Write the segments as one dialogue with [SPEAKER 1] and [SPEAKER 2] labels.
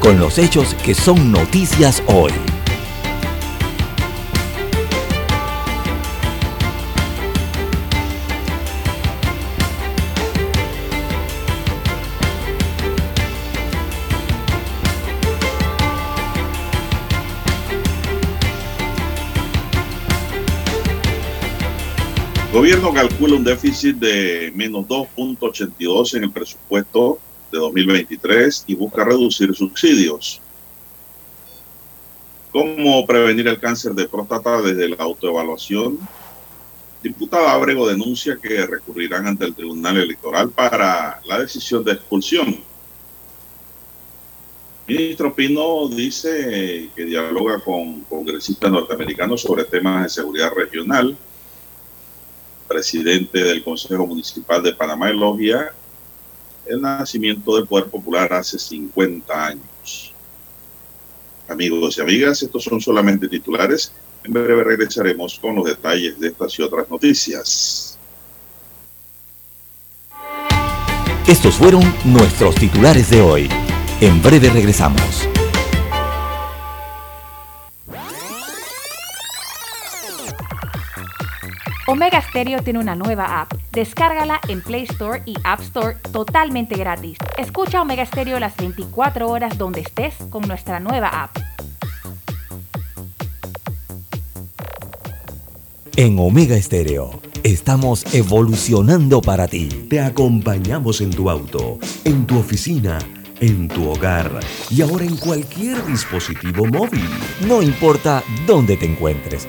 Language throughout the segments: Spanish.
[SPEAKER 1] con los hechos que son noticias hoy.
[SPEAKER 2] gobierno calcula un déficit de menos 2.82 en el presupuesto de 2023 y busca reducir subsidios. ¿Cómo prevenir el cáncer de próstata desde la autoevaluación? Diputada Abrego denuncia que recurrirán ante el Tribunal Electoral para la decisión de expulsión. Ministro Pino dice que dialoga con congresistas norteamericanos sobre temas de seguridad regional. Presidente del Consejo Municipal de Panamá elogia el nacimiento del Poder Popular hace 50 años. Amigos y amigas, estos son solamente titulares. En breve regresaremos con los detalles de estas y otras noticias.
[SPEAKER 1] Estos fueron nuestros titulares de hoy. En breve regresamos.
[SPEAKER 3] Omega Stereo tiene una nueva app. Descárgala en Play Store y App Store totalmente gratis. Escucha Omega Stereo las 24 horas donde estés con nuestra nueva app.
[SPEAKER 1] En Omega Estéreo estamos evolucionando para ti.
[SPEAKER 4] Te acompañamos en tu auto, en tu oficina, en tu hogar y ahora en cualquier dispositivo móvil.
[SPEAKER 1] No importa dónde te encuentres,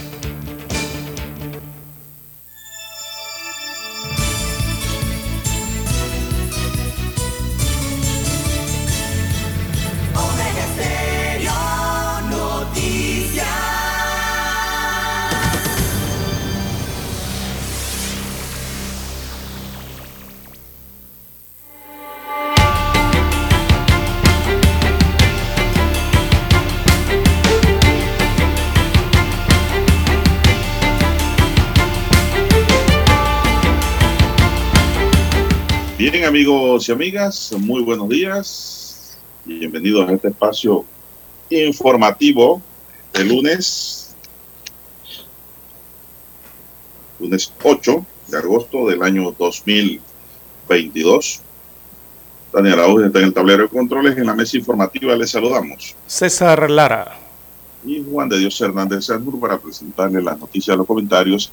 [SPEAKER 2] Amigos y amigas, muy buenos días bienvenidos a este espacio informativo de lunes, lunes 8 de agosto del año 2022. Daniel Araújo está en el tablero de controles. En la mesa informativa les saludamos.
[SPEAKER 5] César Lara.
[SPEAKER 2] Y Juan de Dios Hernández Sandur para presentarles las noticias, los comentarios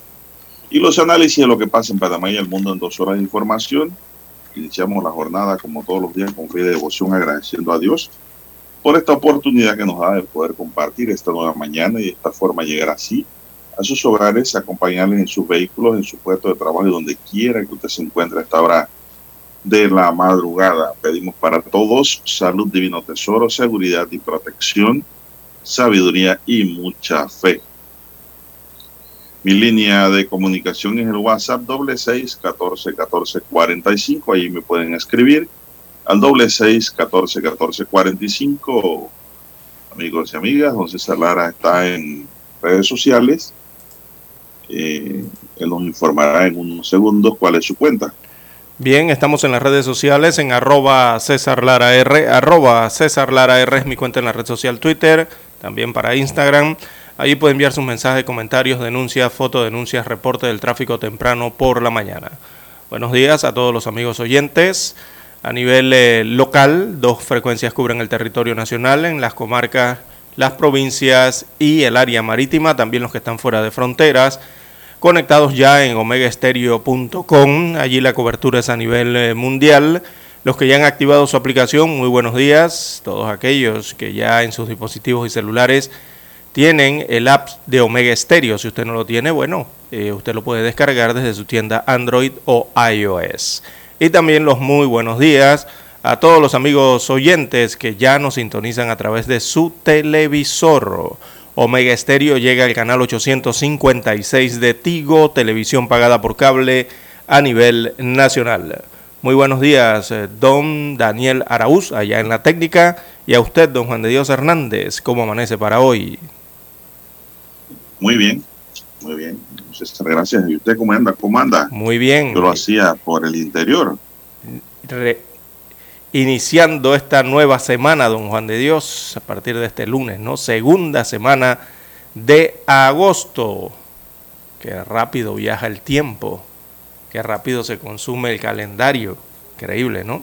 [SPEAKER 2] y los análisis de lo que pasa en Panamá y el mundo en dos horas de información. Iniciamos la jornada como todos los días con fe y devoción agradeciendo a Dios por esta oportunidad que nos da de poder compartir esta nueva mañana y de esta forma llegar así a sus hogares, acompañarles en sus vehículos, en su puesto de trabajo y donde quiera que usted se encuentre a esta hora de la madrugada. Pedimos para todos salud, divino tesoro, seguridad y protección, sabiduría y mucha fe. Mi línea de comunicación es el WhatsApp doble seis catorce catorce cuarenta y cinco. Ahí me pueden escribir al doble seis catorce catorce cuarenta y cinco. Amigos y amigas, don César Lara está en redes sociales. Eh, él nos informará en unos segundos cuál es su cuenta.
[SPEAKER 5] Bien, estamos en las redes sociales en arroba César Lara R, arroba César Lara R es mi cuenta en la red social Twitter, también para Instagram. Ahí puede enviar sus mensajes, comentarios, denuncias, fotodenuncias, reporte del tráfico temprano por la mañana. Buenos días a todos los amigos oyentes. A nivel eh, local, dos frecuencias cubren el territorio nacional en las comarcas, las provincias y el área marítima, también los que están fuera de fronteras. Conectados ya en omegaestereo.com, allí la cobertura es a nivel eh, mundial. Los que ya han activado su aplicación, muy buenos días. Todos aquellos que ya en sus dispositivos y celulares tienen el app de Omega Stereo. Si usted no lo tiene, bueno, eh, usted lo puede descargar desde su tienda Android o iOS. Y también los muy buenos días a todos los amigos oyentes que ya nos sintonizan a través de su televisor. Omega Stereo llega al canal 856 de Tigo, televisión pagada por cable a nivel nacional. Muy buenos días, eh, don Daniel Araúz, allá en la técnica, y a usted, don Juan de Dios Hernández, ¿cómo amanece para hoy?
[SPEAKER 2] Muy bien, muy bien. gracias. ¿Y usted cómo anda? ¿Cómo anda?
[SPEAKER 5] Muy bien.
[SPEAKER 2] Yo lo hacía por el interior.
[SPEAKER 5] iniciando esta nueva semana, don Juan de Dios, a partir de este lunes, ¿no? Segunda semana de agosto. Qué rápido viaja el tiempo. Qué rápido se consume el calendario. Increíble, ¿no?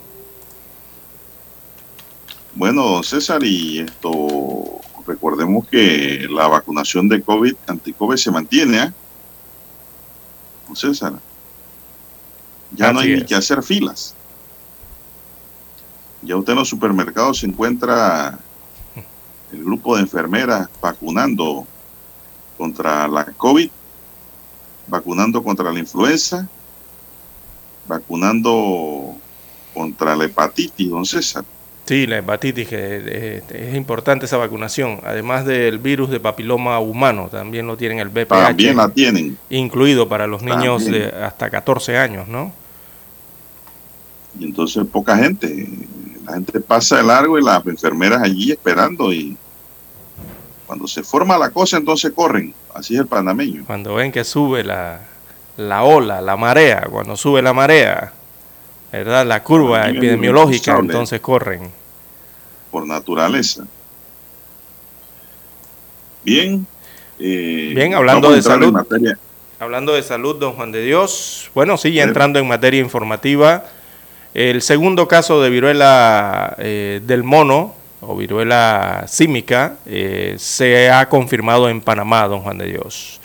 [SPEAKER 2] Bueno, César, y esto recordemos que la vacunación de COVID, anti-COVID, se mantiene, ¿eh? César. Ya no hay ni que hacer filas. Ya usted en los supermercados se encuentra el grupo de enfermeras vacunando contra la COVID, vacunando contra la influenza, vacunando contra la hepatitis, don César.
[SPEAKER 5] Sí, la hepatitis, que eh, es importante esa vacunación. Además del virus de papiloma humano, también lo tienen el BPH.
[SPEAKER 2] También la tienen.
[SPEAKER 5] Incluido para los niños de hasta 14 años, ¿no?
[SPEAKER 2] Y entonces poca gente. La gente pasa de largo y las enfermeras allí esperando y cuando se forma la cosa entonces corren. Así es el panameño.
[SPEAKER 5] Cuando ven que sube la, la ola, la marea, cuando sube la marea, ¿verdad? La curva epidemiológica, entonces corren.
[SPEAKER 2] Por naturaleza. Bien.
[SPEAKER 5] Eh, Bien, hablando de salud. Hablando de salud, don Juan de Dios. Bueno, sigue entrando en materia informativa. El segundo caso de viruela eh, del mono o viruela símica eh, se ha confirmado en Panamá, don Juan de Dios.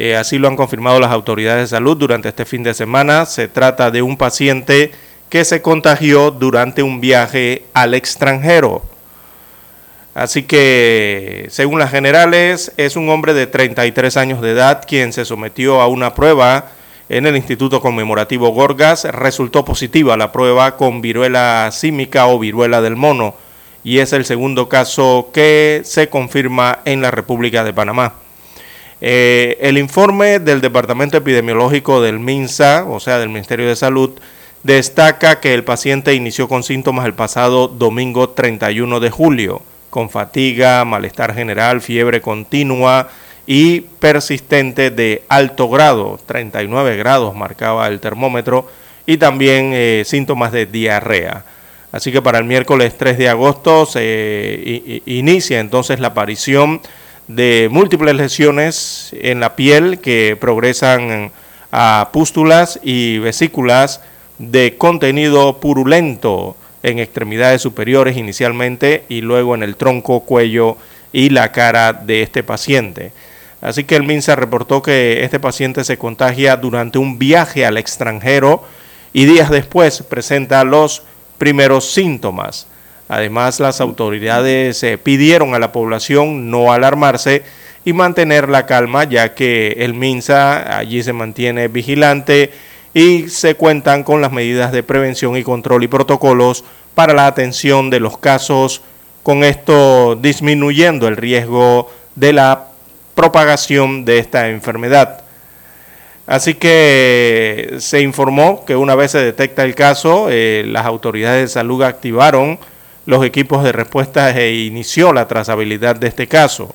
[SPEAKER 5] Eh, así lo han confirmado las autoridades de salud durante este fin de semana. Se trata de un paciente que se contagió durante un viaje al extranjero. Así que, según las generales, es un hombre de 33 años de edad quien se sometió a una prueba en el Instituto Conmemorativo Gorgas. Resultó positiva la prueba con viruela símica o viruela del mono y es el segundo caso que se confirma en la República de Panamá. Eh, el informe del Departamento Epidemiológico del MINSA, o sea, del Ministerio de Salud, destaca que el paciente inició con síntomas el pasado domingo 31 de julio, con fatiga, malestar general, fiebre continua y persistente de alto grado, 39 grados marcaba el termómetro, y también eh, síntomas de diarrea. Así que para el miércoles 3 de agosto se inicia entonces la aparición de múltiples lesiones en la piel que progresan a pústulas y vesículas de contenido purulento en extremidades superiores inicialmente y luego en el tronco, cuello y la cara de este paciente. Así que el MINSA reportó que este paciente se contagia durante un viaje al extranjero y días después presenta los primeros síntomas. Además, las autoridades eh, pidieron a la población no alarmarse y mantener la calma, ya que el MINSA allí se mantiene vigilante y se cuentan con las medidas de prevención y control y protocolos para la atención de los casos, con esto disminuyendo el riesgo de la propagación de esta enfermedad. Así que se informó que una vez se detecta el caso, eh, las autoridades de salud activaron los equipos de respuesta e inició la trazabilidad de este caso,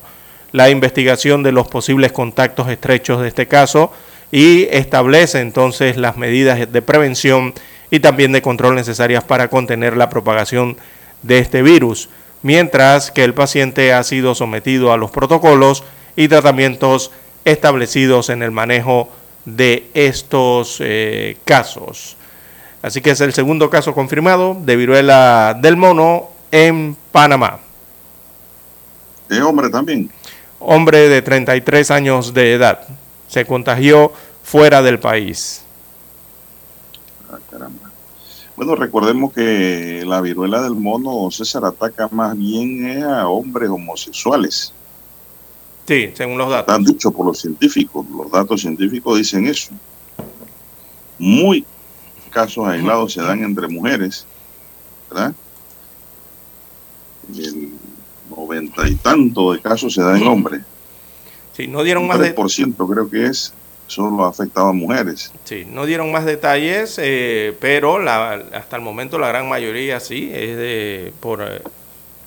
[SPEAKER 5] la investigación de los posibles contactos estrechos de este caso y establece entonces las medidas de prevención y también de control necesarias para contener la propagación de este virus, mientras que el paciente ha sido sometido a los protocolos y tratamientos establecidos en el manejo de estos eh, casos. Así que es el segundo caso confirmado de viruela del mono en Panamá.
[SPEAKER 2] ¿Es hombre también?
[SPEAKER 5] Hombre de 33 años de edad. Se contagió fuera del país.
[SPEAKER 2] Ah, caramba. Bueno, recordemos que la viruela del mono, César, ataca más bien a hombres homosexuales.
[SPEAKER 5] Sí, según los datos.
[SPEAKER 2] Están dichos por los científicos. Los datos científicos dicen eso. Muy casos aislados se dan entre mujeres, ¿verdad? El noventa y tanto de casos se dan en hombres.
[SPEAKER 5] Sí, no dieron más de,
[SPEAKER 2] 3% creo que es, solo afectaba a mujeres.
[SPEAKER 5] sí, no dieron más detalles, eh, pero la, hasta el momento la gran mayoría sí es de por eh,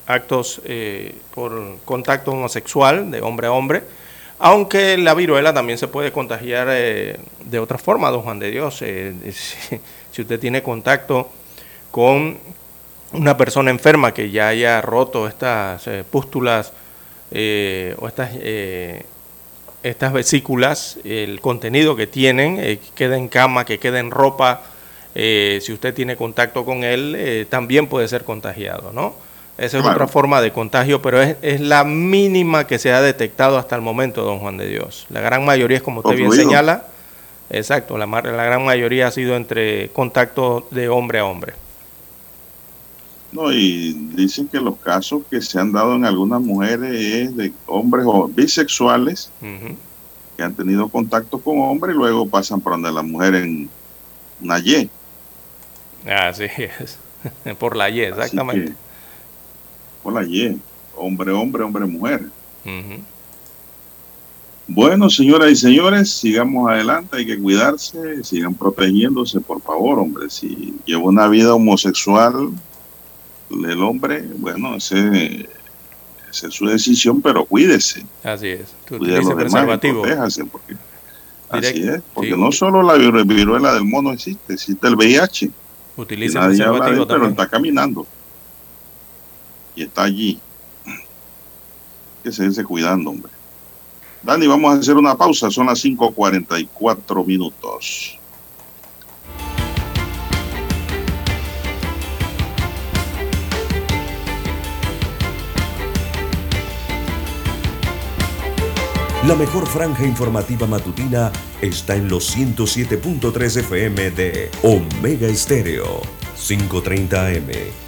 [SPEAKER 5] actos eh, por contacto homosexual de hombre a hombre. Aunque la viruela también se puede contagiar eh, de otra forma, don Juan de Dios. Si, usted tiene contacto con una persona enferma que ya haya roto estas eh, pústulas eh, o estas, eh, estas vesículas, el contenido que tienen, que queda en cama, que queda en ropa, si usted tiene contacto con él, también puede ser contagiado, ¿no? Esa es
[SPEAKER 2] Claro.
[SPEAKER 5] otra forma de contagio, pero es, es la mínima que se ha detectado hasta el momento, don Juan de Dios. La gran mayoría es como usted bien señala, exacto, la, la gran mayoría ha sido entre contacto de hombre a hombre.
[SPEAKER 2] No, y dicen que los casos que se han dado en algunas mujeres es de hombres o bisexuales que han tenido contacto con hombres y luego pasan por donde la mujer en una Y.
[SPEAKER 5] Así es, por la Y, exactamente.
[SPEAKER 2] que, por la Y. Hombre, hombre, hombre, mujer. Bueno, señoras y señores, sigamos adelante, hay que cuidarse, sigan protegiéndose, por favor, hombre. Si lleva una vida homosexual, el hombre, bueno, ese, esa es su decisión, pero cuídese.
[SPEAKER 5] Así es. Que
[SPEAKER 2] Cuide a los demás protéjase, porque así es, porque
[SPEAKER 5] sí.
[SPEAKER 2] no solo la viru- viruela del mono existe, existe el VIH, y
[SPEAKER 5] Utilice
[SPEAKER 2] nadie habla de él, pero está caminando y está allí. Que seguirse cuidando, hombre. Dani, vamos a hacer una pausa, son las 5.44 minutos.
[SPEAKER 4] La mejor franja informativa matutina está en los 107.3 FM de Omega Estéreo. 5.30 AM.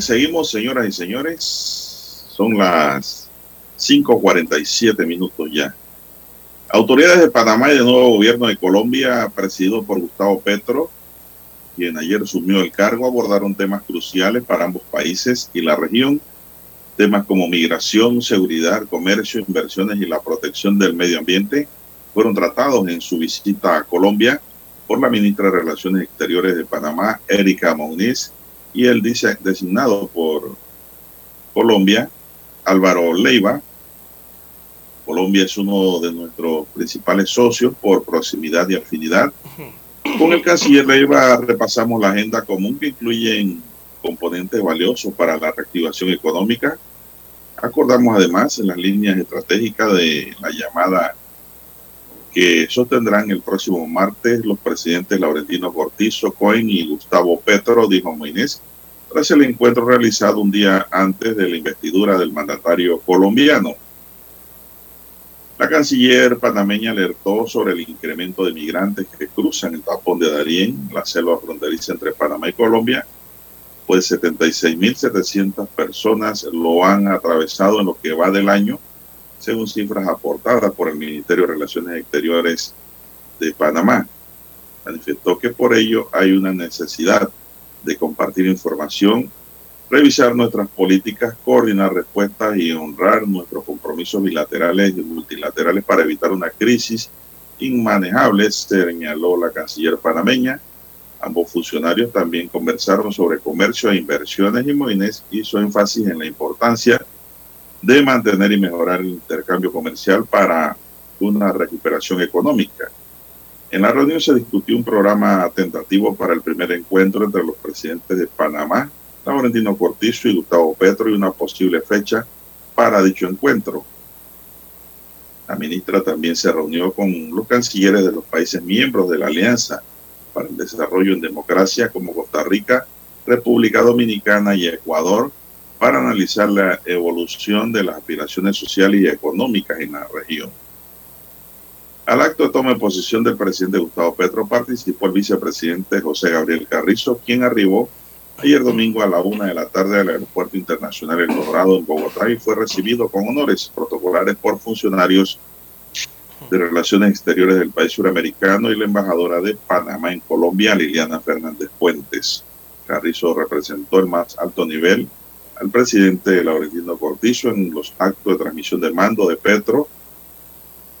[SPEAKER 2] Seguimos, señoras y señores. Son las 5.47 minutos ya. Autoridades de Panamá y del nuevo gobierno de Colombia, presidido por Gustavo Petro, quien ayer asumió el cargo, abordaron temas cruciales para ambos países y la región, temas como migración, seguridad, comercio, inversiones y la protección del medio ambiente, fueron tratados en su visita a Colombia por la ministra de Relaciones Exteriores de Panamá, Erika Muniz, y el designado por Colombia, Álvaro Leiva. Colombia es uno de nuestros principales socios por proximidad y afinidad. Con el canciller Leiva repasamos la agenda común que incluye componentes valiosos para la reactivación económica. Acordamos además en las líneas estratégicas de la llamada que sostendrán el próximo martes los presidentes Laurentino Cortizo, Cohen y Gustavo Petro, dijo Moines, tras el encuentro realizado un día antes de la investidura del mandatario colombiano. La canciller panameña alertó sobre el incremento de migrantes que cruzan el tapón de Darién, la selva fronteriza entre Panamá y Colombia, pues 76.700 personas lo han atravesado en lo que va del año según cifras aportadas por el Ministerio de Relaciones Exteriores de Panamá. Manifestó que por ello hay una necesidad de compartir información, revisar nuestras políticas, coordinar respuestas y honrar nuestros compromisos bilaterales y multilaterales para evitar una crisis inmanejable, señaló la canciller panameña. Ambos funcionarios también conversaron sobre comercio e inversiones y Moines hizo énfasis en la importancia de mantener y mejorar el intercambio comercial para una recuperación económica. En la reunión se discutió un programa tentativo para el primer encuentro entre los presidentes de Panamá, Laurentino Cortizo y Gustavo Petro, y una posible fecha para dicho encuentro. La ministra también se reunió con los cancilleres de los países miembros de la Alianza para el Desarrollo en Democracia como Costa Rica, República Dominicana y Ecuador, para analizar la evolución de las aspiraciones sociales y económicas en la región. Al acto de toma de posición del presidente Gustavo Petro participó el vicepresidente José Gabriel Carrizo, quien arribó ayer domingo a la una de la tarde al Aeropuerto Internacional El Dorado en Bogotá y fue recibido con honores protocolares por funcionarios de Relaciones Exteriores del país suramericano y la embajadora de Panamá en Colombia, Liliana Fernández Puentes. Carrizo representó el más alto nivel al presidente Laurentino Cortizo en los actos de transmisión de mando de Petro,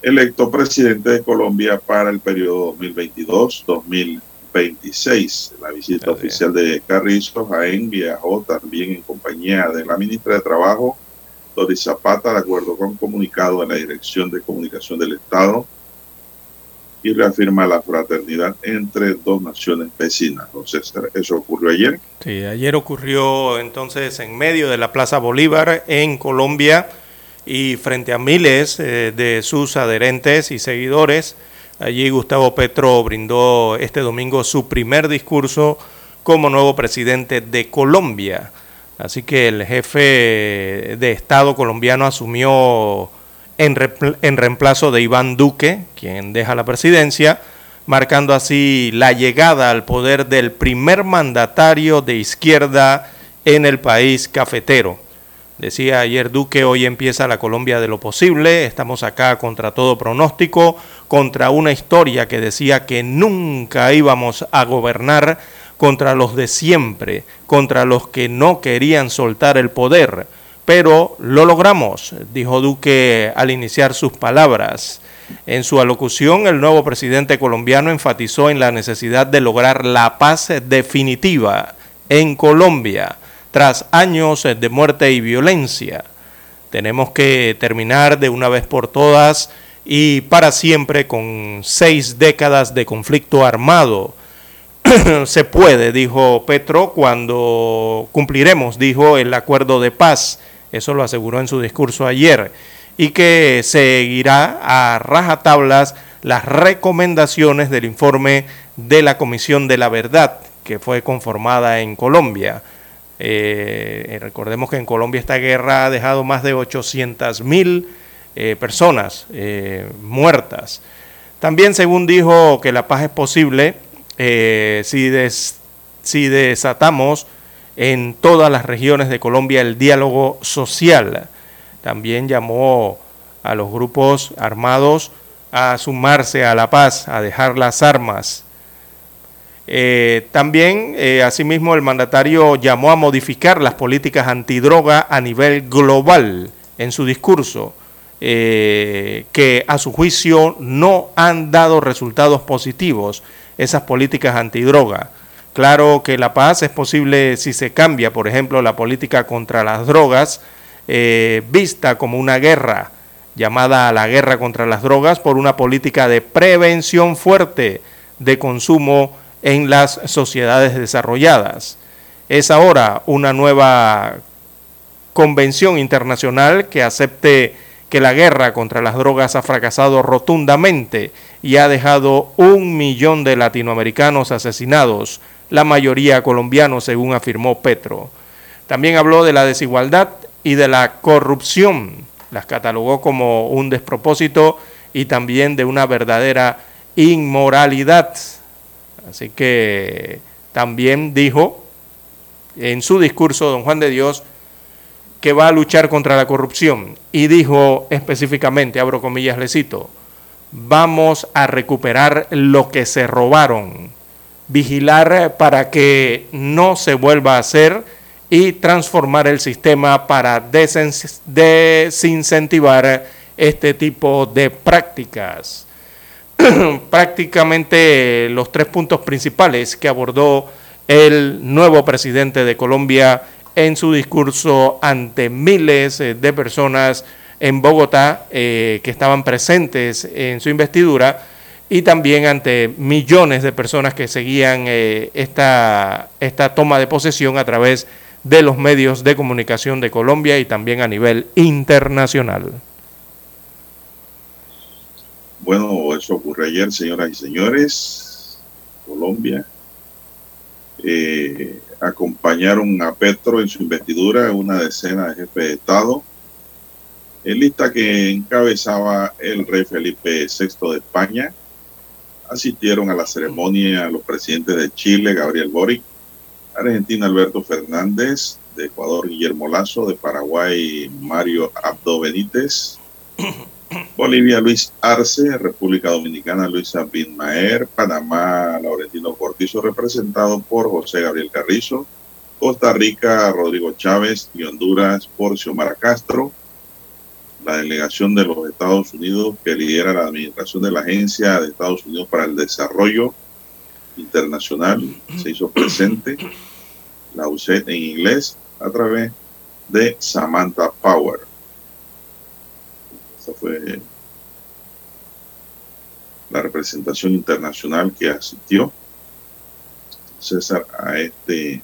[SPEAKER 2] electo presidente de Colombia para el periodo 2022-2026. La visita oficial de Carrizo Jaén viajó también en compañía de la ministra de Trabajo, Doris Zapata, de acuerdo con comunicado de la Dirección de Comunicación del Estado, y reafirma la fraternidad entre dos naciones vecinas. Entonces, eso ocurrió ayer.
[SPEAKER 5] Sí, ayer ocurrió entonces en medio de la Plaza Bolívar en Colombia y frente a miles eh, de sus adherentes y seguidores. Allí Gustavo Petro brindó este domingo su primer discurso como nuevo presidente de Colombia. Así que el jefe de Estado colombiano asumió en, reemplazo de Iván Duque, quien deja la presidencia, marcando así la llegada al poder del primer mandatario de izquierda en el país cafetero. Decía ayer Duque, hoy empieza la Colombia de lo posible, estamos acá contra todo pronóstico, contra una historia que decía que nunca íbamos a gobernar, contra los de siempre, contra los que no querían soltar el poder pero lo logramos, dijo Duque al iniciar sus palabras. En su alocución, el nuevo presidente colombiano enfatizó en la necesidad de lograr la paz definitiva en Colombia tras años de muerte y violencia. Tenemos que terminar de una vez por todas y para siempre con seis décadas de conflicto armado. Se puede, dijo Petro, cuando cumpliremos, dijo, el acuerdo de paz eso lo aseguró en su discurso ayer, y que seguirá a rajatablas las recomendaciones del informe de la Comisión de la Verdad, que fue conformada en Colombia. Eh, recordemos que en Colombia esta guerra ha dejado más de 800 mil eh, personas eh, muertas. También, según dijo, que la paz es posible si, si desatamos en todas las regiones de Colombia el diálogo social. También llamó a los grupos armados a sumarse a la paz, a dejar las armas. Eh, también, eh, asimismo, el mandatario llamó a modificar las políticas antidroga a nivel global en su discurso, eh, que a su juicio no han dado resultados positivos esas políticas antidroga. Claro que la paz es posible si se cambia, por ejemplo, la política contra las drogas, vista como una guerra, llamada a la guerra contra las drogas, por una política de prevención fuerte de consumo en las sociedades desarrolladas. Es ahora una nueva convención internacional que acepte que la guerra contra las drogas ha fracasado rotundamente y ha dejado un millón de latinoamericanos asesinados, la mayoría colombianos, según afirmó Petro. También habló de la desigualdad y de la corrupción. Las catalogó como un despropósito y también de una verdadera inmoralidad. Así que también dijo en su discurso don Juan de Dios que va a luchar contra la corrupción y dijo específicamente, abro comillas, le cito, vamos a recuperar lo que se robaron, vigilar para que no se vuelva a hacer y transformar el sistema para desincentivar este tipo de prácticas. prácticamente los tres puntos principales que abordó el nuevo presidente de Colombia en su discurso ante miles eh, de personas en Bogotá eh, que estaban presentes en su investidura y también ante millones de personas que seguían eh, esta, esta toma de posesión a través de los medios de comunicación de Colombia y también a nivel internacional.
[SPEAKER 2] Bueno, eso ocurrió ayer, señoras y señores. Colombia. Eh, acompañaron a Petro en su investidura una decena de jefes de Estado. En lista que encabezaba el rey Felipe VI de España. Asistieron a la ceremonia los presidentes de Chile, Gabriel Boric, Argentina, Alberto Fernández, de Ecuador, Guillermo Lazo, de Paraguay, Mario Abdo Benítez, Bolivia, Luis Arce, República Dominicana, Luis Abinmaer, Panamá, Laurentino Cortizo, representado por José Gabriel Carrizo, Costa Rica, Rodrigo Chávez y Honduras, por Xiomara Castro. La delegación de los Estados Unidos que lidera la administración de la Agencia de Estados Unidos para el Desarrollo Internacional se hizo presente, la UCED en inglés, a través de Samantha Power. Esta fue la representación internacional que asistió César a este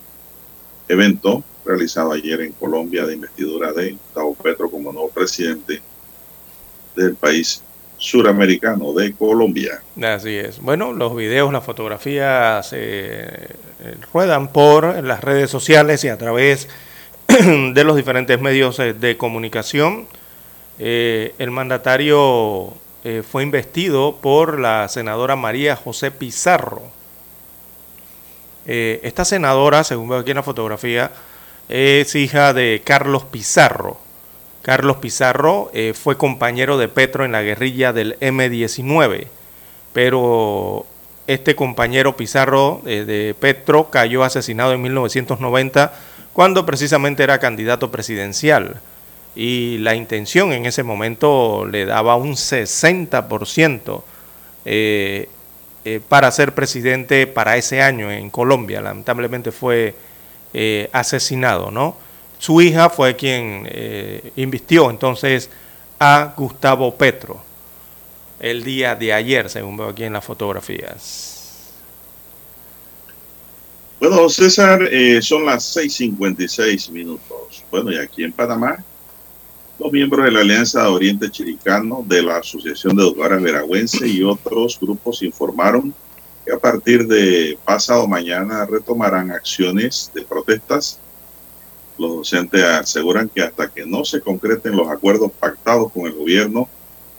[SPEAKER 2] evento realizado ayer en Colombia de investidura de Gustavo Petro como nuevo presidente del país suramericano de Colombia.
[SPEAKER 5] Así es. Bueno, los videos, las fotografías eh, ruedan por las redes sociales y a través de los diferentes medios eh, de comunicación. Eh, el mandatario eh, fue investido por la senadora María José Pizarro. Eh, esta senadora, según veo aquí en la fotografía, es hija de Carlos Pizarro. Carlos Pizarro fue compañero de Petro en la guerrilla del M-19, pero este compañero Pizarro de Petro cayó asesinado en 1990 cuando precisamente era candidato presidencial y la intención en ese momento le daba un 60% eh, eh, para ser presidente para ese año en Colombia. Lamentablemente fue eh, asesinado, ¿no? Su hija fue quien invistió entonces a Gustavo Petro el día de ayer, según veo aquí en las fotografías.
[SPEAKER 2] Bueno, César, son las 6.56 minutos. Bueno, y aquí en Panamá los miembros de la Alianza de Oriente Chiricano, de la Asociación de Educadores Veragüense y otros grupos informaron que a partir de pasado mañana retomarán acciones de protestas. Los docentes aseguran que hasta que no se concreten los acuerdos pactados con el gobierno,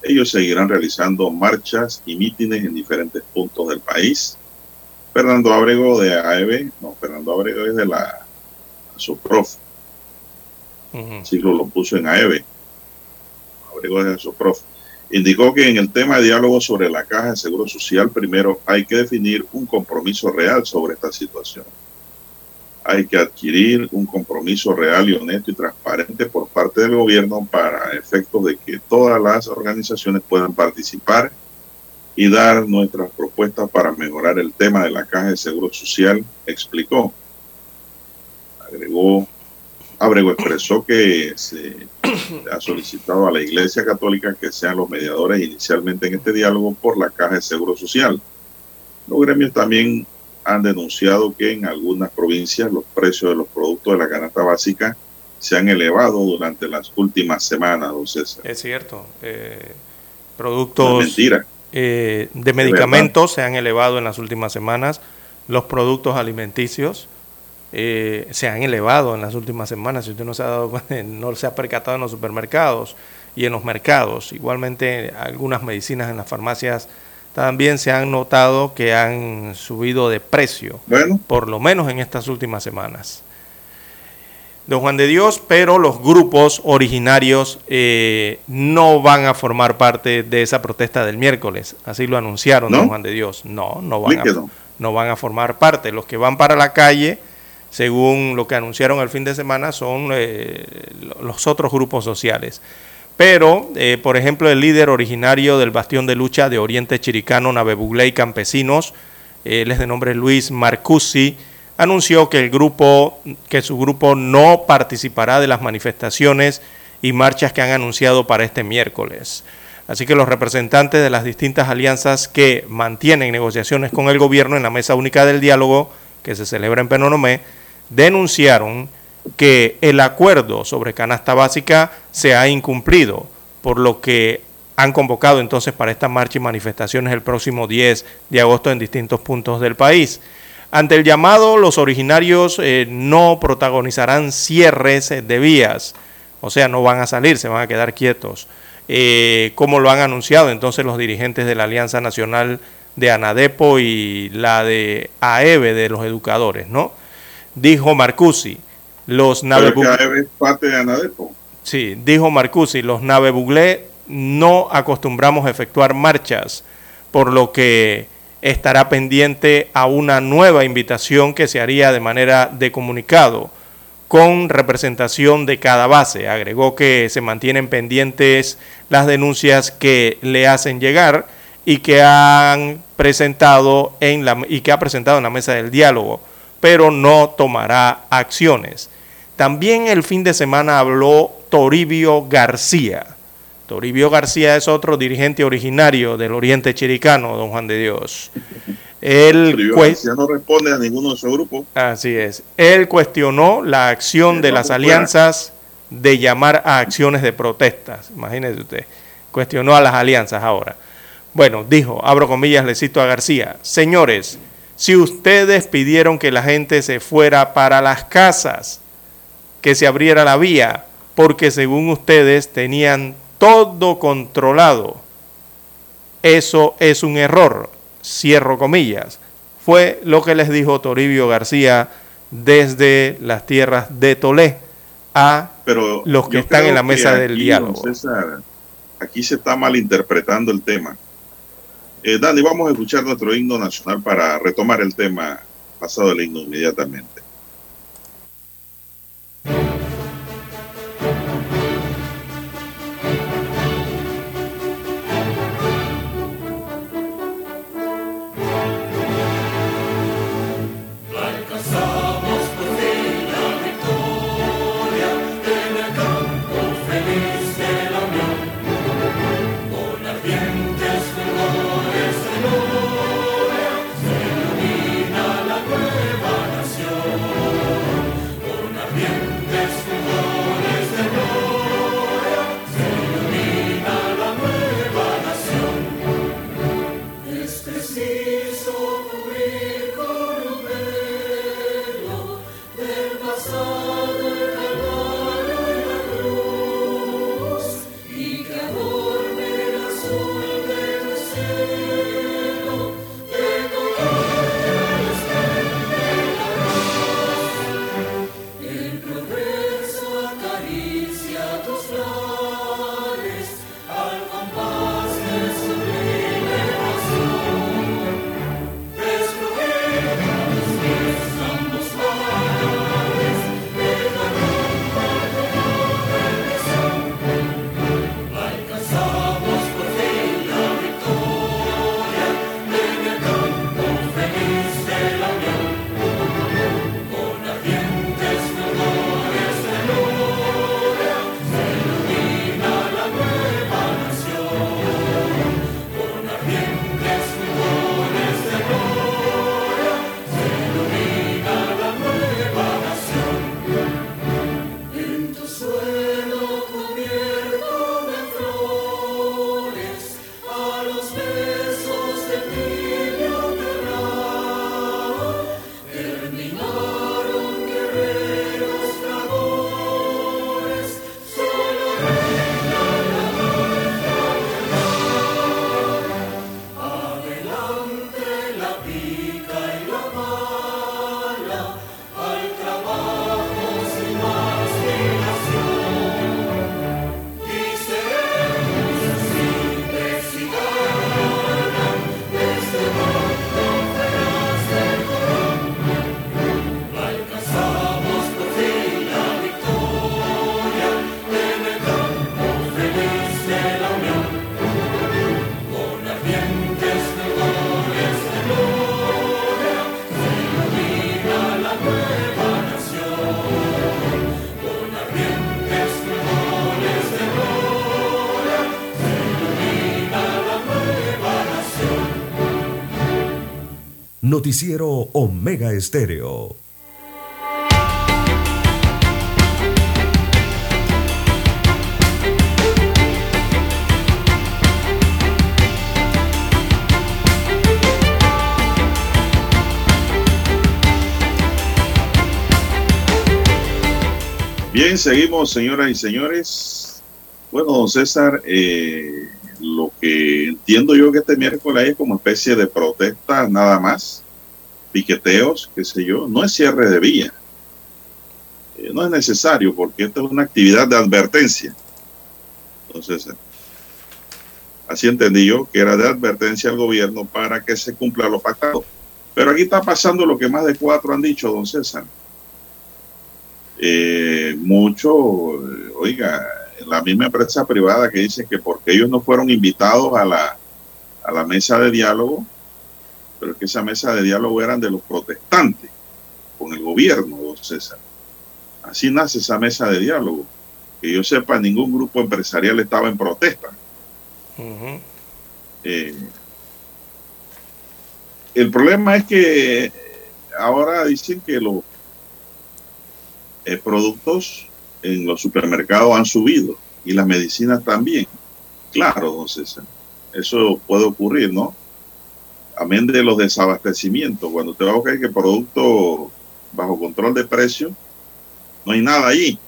[SPEAKER 2] ellos seguirán realizando marchas y mítines en diferentes puntos del país. Fernando Abrego de AEB, no, Fernando Abrego es de la SUPROF, Uh lo puso en AEB. Abrego de Soprof. Indicó que en el tema de diálogo sobre la caja de seguro social, primero hay que definir un compromiso real sobre esta situación. Hay que adquirir un compromiso real y honesto y transparente por parte del gobierno para efectos de que todas las organizaciones puedan participar y dar nuestras propuestas para mejorar el tema de la caja de seguro social, explicó. Agregó, Abrego expresó que se ha solicitado a la Iglesia Católica que sean los mediadores inicialmente en este diálogo por la caja de seguro social. Los gremios también han denunciado que en algunas provincias los precios de los productos de la canasta básica se han elevado durante las últimas semanas, don César.
[SPEAKER 5] Es cierto. Eh, productos eh, de medicamentos se han elevado en las últimas semanas. Los productos alimenticios eh, se han elevado en las últimas semanas. Si usted no se ha dado, no se ha percatado en los supermercados y en los mercados. Igualmente algunas medicinas en las farmacias también se han notado que han subido de precio, bueno. por lo menos en estas últimas semanas. Don Juan de Dios, pero los grupos originarios eh, no van a formar parte de esa protesta del miércoles. Así lo anunciaron, don Juan de Dios. No, no van, a, no van a formar parte. Los que van para la calle según lo que anunciaron el fin de semana, son eh, los otros grupos sociales. Pero, eh, por ejemplo, el líder originario del bastión de lucha de Oriente Chiricano, Navebuglé y Campesinos, él es de nombre Luis Marcusi, anunció que el grupo, que su grupo no participará de las manifestaciones y marchas que han anunciado para este miércoles. Así que los representantes de las distintas alianzas que mantienen negociaciones con el gobierno en la Mesa Única del Diálogo, que se celebra en Penonomé, denunciaron que el acuerdo sobre canasta básica se ha incumplido, por lo que han convocado entonces para esta marcha y manifestaciones el próximo 10 de agosto en distintos puntos del país. Ante el llamado, los originarios eh, no protagonizarán cierres de vías, o sea, no van a salir, se van a quedar quietos, eh, como lo han anunciado entonces los dirigentes de la Alianza Nacional de Anadepo y la de AEBE de los educadores, ¿no? Dijo Marcusi, los Sí, dijo Marcusi, los navebuglé no acostumbramos a efectuar marchas, por lo que estará pendiente a una nueva invitación que se haría de manera de comunicado con representación de cada base. Agregó que se mantienen pendientes las denuncias que le hacen llegar y que han presentado en la y que ha presentado en la mesa del diálogo pero no tomará acciones. También el fin de semana habló Toribio García. Toribio García es otro dirigente originario del Oriente Chiricano, don Juan de Dios.
[SPEAKER 2] Él no responde a ninguno de su grupo.
[SPEAKER 5] Así es. Él cuestionó la acción de las alianzas de llamar a acciones de protestas. Imagínese usted. Cuestionó a las alianzas ahora. Bueno, dijo, abro comillas, le cito a García, señores, si ustedes pidieron que la gente se fuera para las casas, que se abriera la vía, porque según ustedes tenían todo controlado. Eso es un error, cierro comillas. Fue lo que les dijo Toribio García desde las tierras de Tolé a los que están en la mesa del diálogo.
[SPEAKER 2] aquí se está malinterpretando el tema. Eh, Dani, vamos a escuchar nuestro himno nacional para retomar el tema pasado del himno inmediatamente.
[SPEAKER 4] Noticiero Omega Estéreo.
[SPEAKER 2] Bien, seguimos, señoras y señores. Bueno, don César, eh, lo que entiendo yo que este miércoles es como especie de protesta nada más, piqueteos, qué sé yo, no es cierre de vía. Eh, no es necesario porque esto es una actividad de advertencia. Entonces, así entendí yo que era de advertencia al gobierno para que se cumpla lo pactado. Pero aquí está pasando lo que más de cuatro han dicho, don César. Eh, mucho, oiga, la misma empresa privada que dice que porque ellos no fueron invitados a la, a la mesa de diálogo, pero que esa mesa de diálogo eran de los protestantes con el gobierno, don César. Así nace esa mesa de diálogo. Que yo sepa, ningún grupo empresarial estaba en protesta. eh, el problema es que ahora dicen que los eh, productos en los supermercados han subido y las medicinas también. Claro, don César, eso puede ocurrir, ¿no? Amén de los desabastecimientos. Cuando te va a buscar que producto bajo control de precio, no hay nada allí.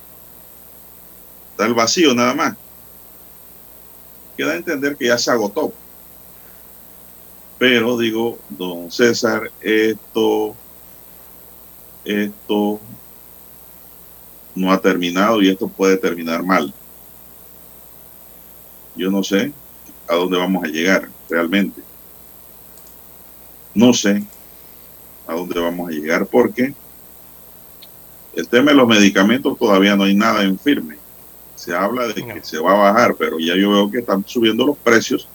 [SPEAKER 2] Está el vacío nada más. Queda entender que ya se agotó. Pero digo, don César, esto, esto no ha terminado y esto puede terminar mal. Yo no sé a dónde vamos a llegar realmente. No sé a dónde vamos a llegar porque el tema de los medicamentos todavía no hay nada en firme. Se habla de que se va a bajar, pero ya yo veo que están subiendo los precios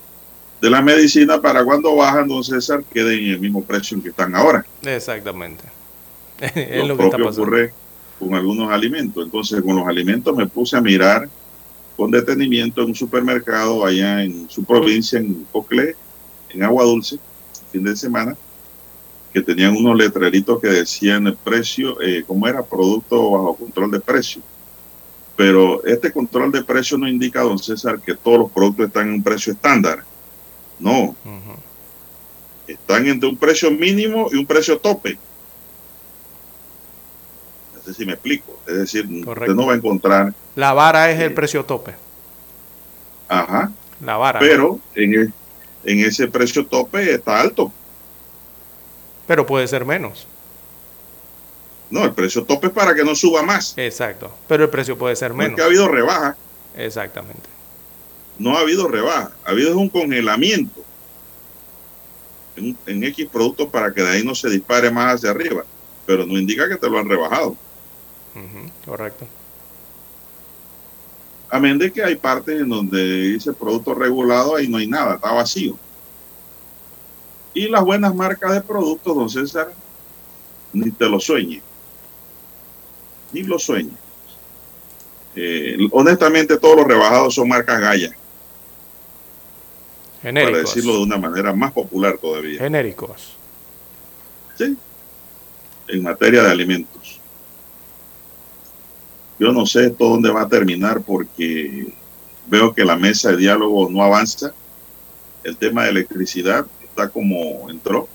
[SPEAKER 2] de la medicina para cuando bajan, don César, queden en el mismo precio en que están ahora.
[SPEAKER 5] Exactamente.
[SPEAKER 2] es lo, lo que está ocurre con algunos alimentos. Entonces, con los alimentos me puse a mirar con detenimiento en un supermercado allá en su provincia, en Poclé, en Agua Dulce, fin de semana, que tenían unos letreritos que decían el precio, eh, cómo era, producto bajo control de precio. Pero este control de precio no indica, don César, que todos los productos están en un precio estándar. No. Uh -huh. Están entre un precio mínimo y un precio tope sé si me explico. Es decir, Correcto. usted no va a encontrar.
[SPEAKER 5] La vara es eh, el precio tope.
[SPEAKER 2] Ajá.
[SPEAKER 5] La vara.
[SPEAKER 2] Pero en, el, en ese precio tope está alto.
[SPEAKER 5] Pero puede ser menos.
[SPEAKER 2] No, el precio tope es para que no suba más.
[SPEAKER 5] Exacto. Pero el precio puede ser menos.
[SPEAKER 2] Porque ha habido rebaja.
[SPEAKER 5] Exactamente.
[SPEAKER 2] No ha habido rebaja. Ha habido un congelamiento en, en X productos para que de ahí no se dispare más hacia arriba. Pero no indica que te lo han rebajado.
[SPEAKER 5] Uh -huh, correcto.
[SPEAKER 2] Amén de que hay partes en donde dice producto regulado, ahí no hay nada, está vacío. Y las buenas marcas de productos, don César, ni te lo sueñe. Ni lo sueñe. Eh, honestamente, todos los rebajados son marcas gallas.
[SPEAKER 5] Genéricos.
[SPEAKER 2] Para decirlo de una manera más popular todavía.
[SPEAKER 5] Genéricos.
[SPEAKER 2] Sí. En materia de alimentos. Yo no sé esto dónde va a terminar porque veo que la mesa de diálogo no avanza. El tema de electricidad está como entró.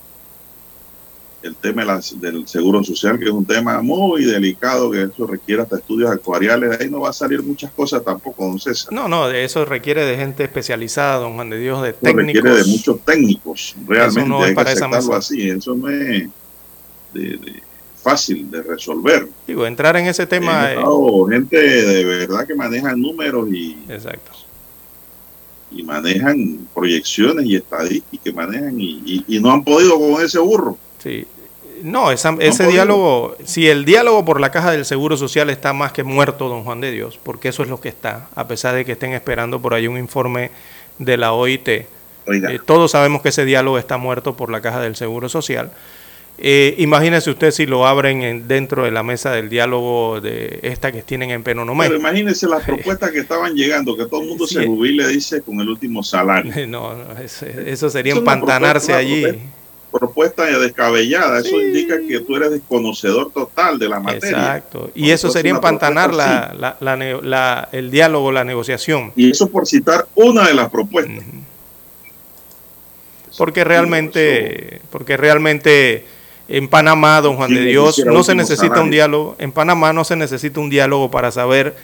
[SPEAKER 2] El tema del seguro social, que es un tema muy delicado, que eso requiere hasta estudios actuariales. De ahí no va a salir muchas cosas tampoco, don César.
[SPEAKER 5] No, no, eso requiere de gente especializada, don Juan de Dios, de técnicos.
[SPEAKER 2] Eso requiere de muchos técnicos, realmente.
[SPEAKER 5] Eso no es
[SPEAKER 2] hay
[SPEAKER 5] para
[SPEAKER 2] que
[SPEAKER 5] esa
[SPEAKER 2] aceptarlo
[SPEAKER 5] mesa.
[SPEAKER 2] así. Eso no es de, de fácil de resolver.
[SPEAKER 5] Digo, entrar en ese tema.
[SPEAKER 2] He notado gente de verdad que manejan números y,
[SPEAKER 5] Exacto.
[SPEAKER 2] y manejan proyecciones y estadísticas, manejan y, y- y no han podido con ese burro.
[SPEAKER 5] Sí. No, esa- ese diálogo, si el diálogo por la caja del Seguro Social está más que muerto, don Juan de Dios, porque eso es lo que está, a pesar de que estén esperando por ahí un informe de la OIT. Eh, todos sabemos que ese diálogo está muerto por la caja del Seguro Social. Eh, imagínese usted si lo abren en- dentro de la mesa del diálogo de esta que tienen en Penonomé.
[SPEAKER 2] pero imagínense las propuestas que estaban llegando, que todo el mundo
[SPEAKER 5] Sí.
[SPEAKER 2] se jubile, dice, con el último salario.
[SPEAKER 5] No, no, eso, eso sería empantanarse
[SPEAKER 2] propuesta,
[SPEAKER 5] allí.
[SPEAKER 2] propuesta. propuesta descabellada. Eso indica que tú eres desconocedor total de la materia.
[SPEAKER 5] Exacto. Y eso sería empantanar la, la, el diálogo, la negociación.
[SPEAKER 2] Y eso por citar una de las propuestas.
[SPEAKER 5] Porque realmente, porque realmente en Panamá, don Juan de Dios, no se necesita un diálogo. En Panamá no se necesita un diálogo para saber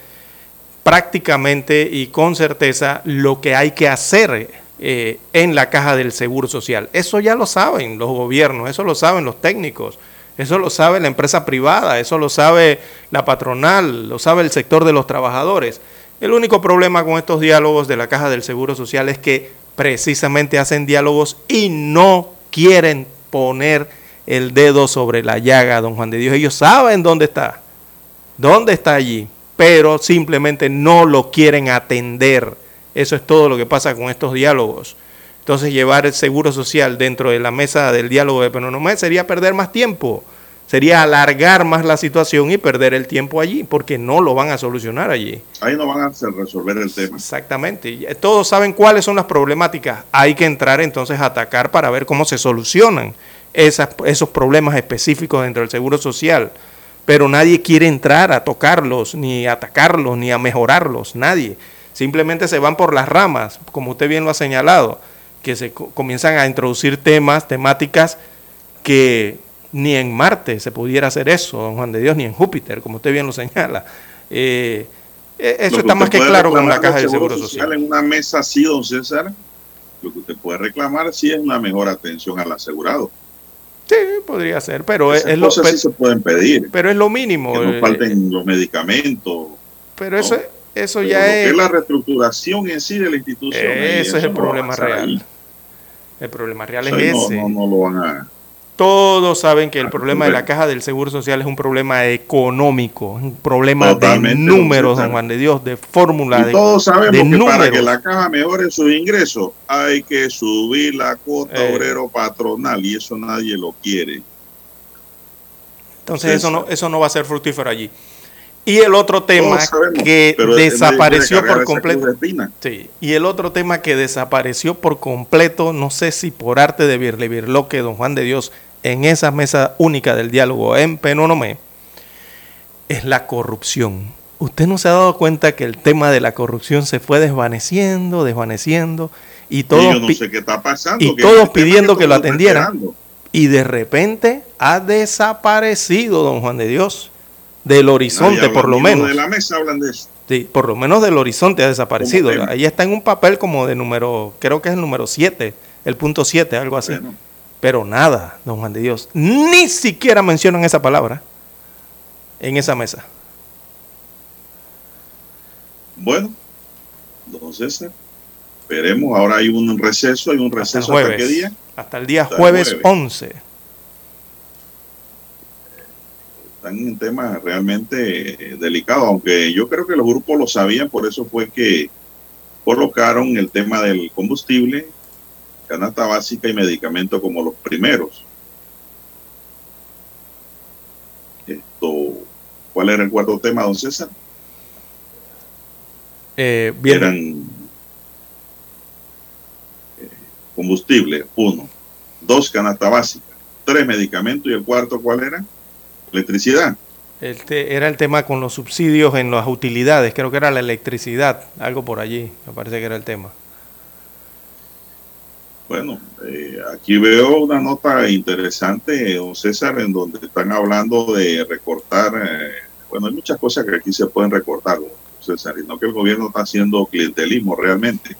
[SPEAKER 5] prácticamente y con certeza lo que hay que hacer eh, en la caja del Seguro Social. Eso ya lo saben los gobiernos, eso lo saben los técnicos, eso lo sabe la empresa privada, eso lo sabe la patronal, lo sabe el sector de los trabajadores. El único problema con estos diálogos de la caja del Seguro Social es que precisamente hacen diálogos y no quieren poner el dedo sobre la llaga, don Juan de Dios. Ellos saben dónde está, dónde está allí, pero simplemente no lo quieren atender. Eso es todo lo que pasa con estos diálogos. Entonces llevar el seguro social dentro de la mesa del diálogo de Penonomé sería perder más tiempo, sería alargar más la situación y perder el tiempo allí, porque no lo van a solucionar allí.
[SPEAKER 2] Ahí no van a resolver el tema.
[SPEAKER 5] Exactamente. Todos saben cuáles son las problemáticas. Hay que entrar entonces a atacar para ver cómo se solucionan esos problemas específicos dentro del Seguro Social. Pero nadie quiere entrar a tocarlos, ni a atacarlos, ni a mejorarlos, nadie. Simplemente se van por las ramas, como usted bien lo ha señalado, que se comienzan a introducir temas, temáticas que ni en Marte se pudiera hacer eso, don Juan de Dios, ni en Júpiter, como usted bien lo señala. Eh, e-, eso está más que claro con la caja de seguro social.
[SPEAKER 2] En una mesa así, don César, lo que usted puede reclamar sí es una mejor atención al asegurado.
[SPEAKER 5] Sí, podría ser, pero es, lo
[SPEAKER 2] sí se pueden pedir.
[SPEAKER 5] Pero es lo mínimo.
[SPEAKER 2] Que no eh, falten los medicamentos.
[SPEAKER 5] Pero eso, eso ya es,
[SPEAKER 2] es. la reestructuración en sí de la institución.
[SPEAKER 5] Ese es el problema real. El problema real es ese.
[SPEAKER 2] No, no, lo van a
[SPEAKER 5] todos saben que el problema de la caja del Seguro Social es un problema económico, un problema de números, don Juan de Dios, de fórmula.
[SPEAKER 2] de, todos sabemos que para que la caja mejore sus ingresos hay que subir la cuota eh. obrero patronal y eso nadie lo quiere.
[SPEAKER 5] Entonces eso no, eso no va a ser fructífero allí. Y el otro tema que desapareció por completo. Sí, y el otro tema que desapareció por completo, no sé si por arte de que don Juan de Dios, en esa mesa única del diálogo en Penonomé es la corrupción. ¿Usted no se ha dado cuenta que el tema de la corrupción se fue desvaneciendo, desvaneciendo y todos, y todos pidiendo que, lo atendieran? Y de repente ha desaparecido, don Juan de Dios, del horizonte por lo menos.
[SPEAKER 2] De la mesa hablan de eso.
[SPEAKER 5] Sí, por lo menos del horizonte ha desaparecido. Ahí está en un papel como de número, creo que es el número 7, el punto 7, algo así. Pero nada, don Juan de Dios, ni siquiera mencionan esa palabra en esa mesa.
[SPEAKER 2] Bueno, entonces esperemos. Ahora hay un receso, hay un receso
[SPEAKER 5] hasta, qué día? Hasta el día jueves, 11.
[SPEAKER 2] Están en tema realmente delicado, aunque yo creo que los grupos lo sabían, por eso fue que colocaron el tema del combustible canasta básica y medicamento como los primeros. Esto, ¿Cuál era el cuarto tema, don César?
[SPEAKER 5] Eh, bien.
[SPEAKER 2] Eran eh, combustible, uno. Dos, canasta básica. Tres, medicamentos. ¿Y el cuarto cuál era? Electricidad.
[SPEAKER 5] Este era el tema con los subsidios en las utilidades. Creo que era la electricidad. Algo por allí. Me parece que era el tema.
[SPEAKER 2] Bueno, eh, aquí veo una nota interesante, don César, en donde están hablando de recortar, eh, bueno, hay muchas cosas que aquí se pueden recortar, don César, y no que el gobierno está haciendo clientelismo realmente.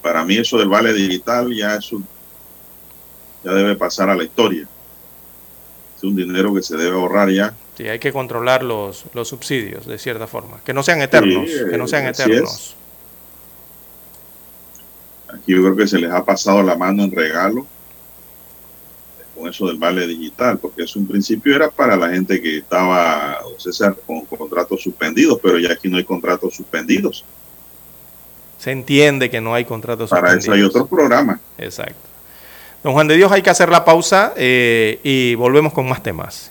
[SPEAKER 2] Para mí eso del vale digital ya es ya debe pasar a la historia. Es un dinero que se debe ahorrar ya.
[SPEAKER 5] Sí, hay que controlar los, los subsidios de cierta forma, que no sean eternos, que no sean eternos.
[SPEAKER 2] Aquí yo creo que se les ha pasado la mano en regalo con eso del vale digital, porque eso en principio era para la gente que estaba, César, con contratos suspendidos, pero ya aquí no hay contratos suspendidos.
[SPEAKER 5] Se entiende que no hay contratos
[SPEAKER 2] suspendidos. Para eso hay otro programa.
[SPEAKER 5] Exacto. Don Juan de Dios, hay que hacer la pausa eh, y volvemos con más temas.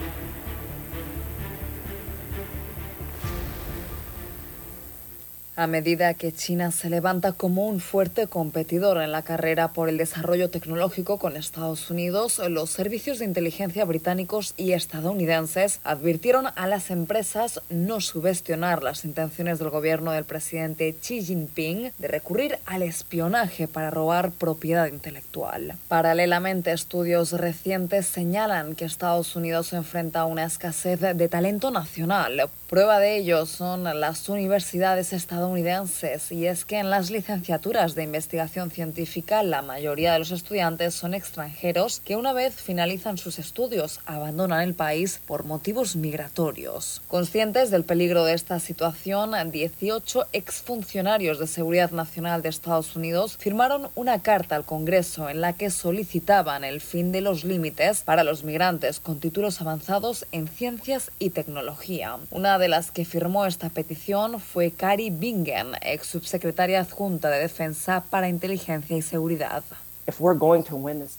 [SPEAKER 6] A medida que China se levanta como un fuerte competidor en la carrera por el desarrollo tecnológico con Estados Unidos, los servicios de inteligencia británicos y estadounidenses advirtieron a las empresas no subestionar las intenciones del gobierno del presidente Xi Jinping de recurrir al espionaje para robar propiedad intelectual. Paralelamente, estudios recientes señalan que Estados Unidos enfrenta una escasez de talento nacional. Prueba de ello son las universidades estadounidenses y es que en las licenciaturas de investigación científica la mayoría de los estudiantes son extranjeros que una vez finalizan sus estudios abandonan el país por motivos migratorios. Conscientes del peligro de esta situación, 18 exfuncionarios de Seguridad Nacional de Estados Unidos firmaron una carta al Congreso en la que solicitaban el fin de los límites para los migrantes con títulos avanzados en ciencias y tecnología. Una de las que firmó esta petición fue Cari Bing ex subsecretaria adjunta de Defensa para Inteligencia y Seguridad.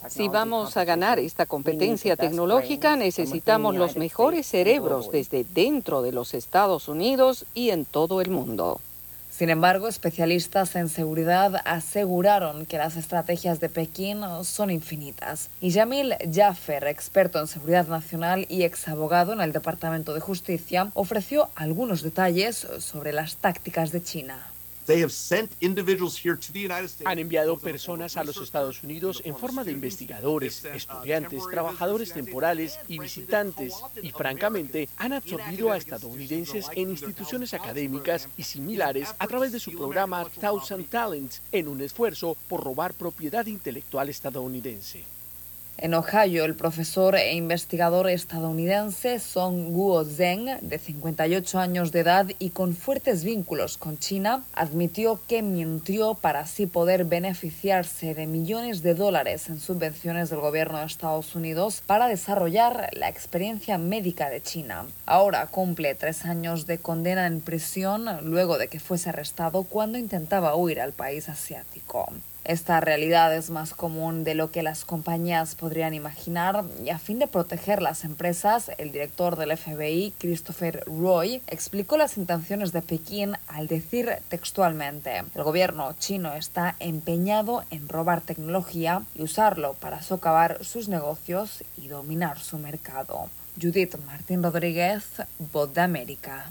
[SPEAKER 7] Si vamos a ganar esta competencia tecnológica, necesitamos los mejores cerebros desde dentro de los Estados Unidos y en todo el mundo.
[SPEAKER 6] Sin embargo, especialistas en seguridad aseguraron que las estrategias de Pekín son infinitas. Y Yamil Jaffer, experto en seguridad nacional y ex abogado en el Departamento de Justicia, ofreció algunos detalles sobre las tácticas de China.
[SPEAKER 8] Han enviado personas a los Estados Unidos en forma de investigadores, estudiantes, trabajadores temporales y visitantes. y francamente han absorbido a estadounidenses en instituciones académicas y similares a través de su programa Thousand Talents en un esfuerzo por robar propiedad intelectual estadounidense.
[SPEAKER 6] En Ohio, el profesor e investigador estadounidense Song Guo Zheng, de 58 años de edad y con fuertes vínculos con China, admitió que mintió para así poder beneficiarse de millones de dólares en subvenciones del gobierno de Estados Unidos para desarrollar la experiencia médica de China. Ahora cumple tres años de condena en prisión luego de que fuese arrestado cuando intentaba huir al país asiático. Esta realidad es más común de lo que las compañías podrían imaginar y a fin de proteger las empresas, el director del FBI, Christopher Roy, explicó las intenciones de Pekín al decir textualmente, el gobierno chino está empeñado en robar tecnología y usarlo para socavar sus negocios y dominar su mercado. Judith Martín Rodríguez, Voz de América.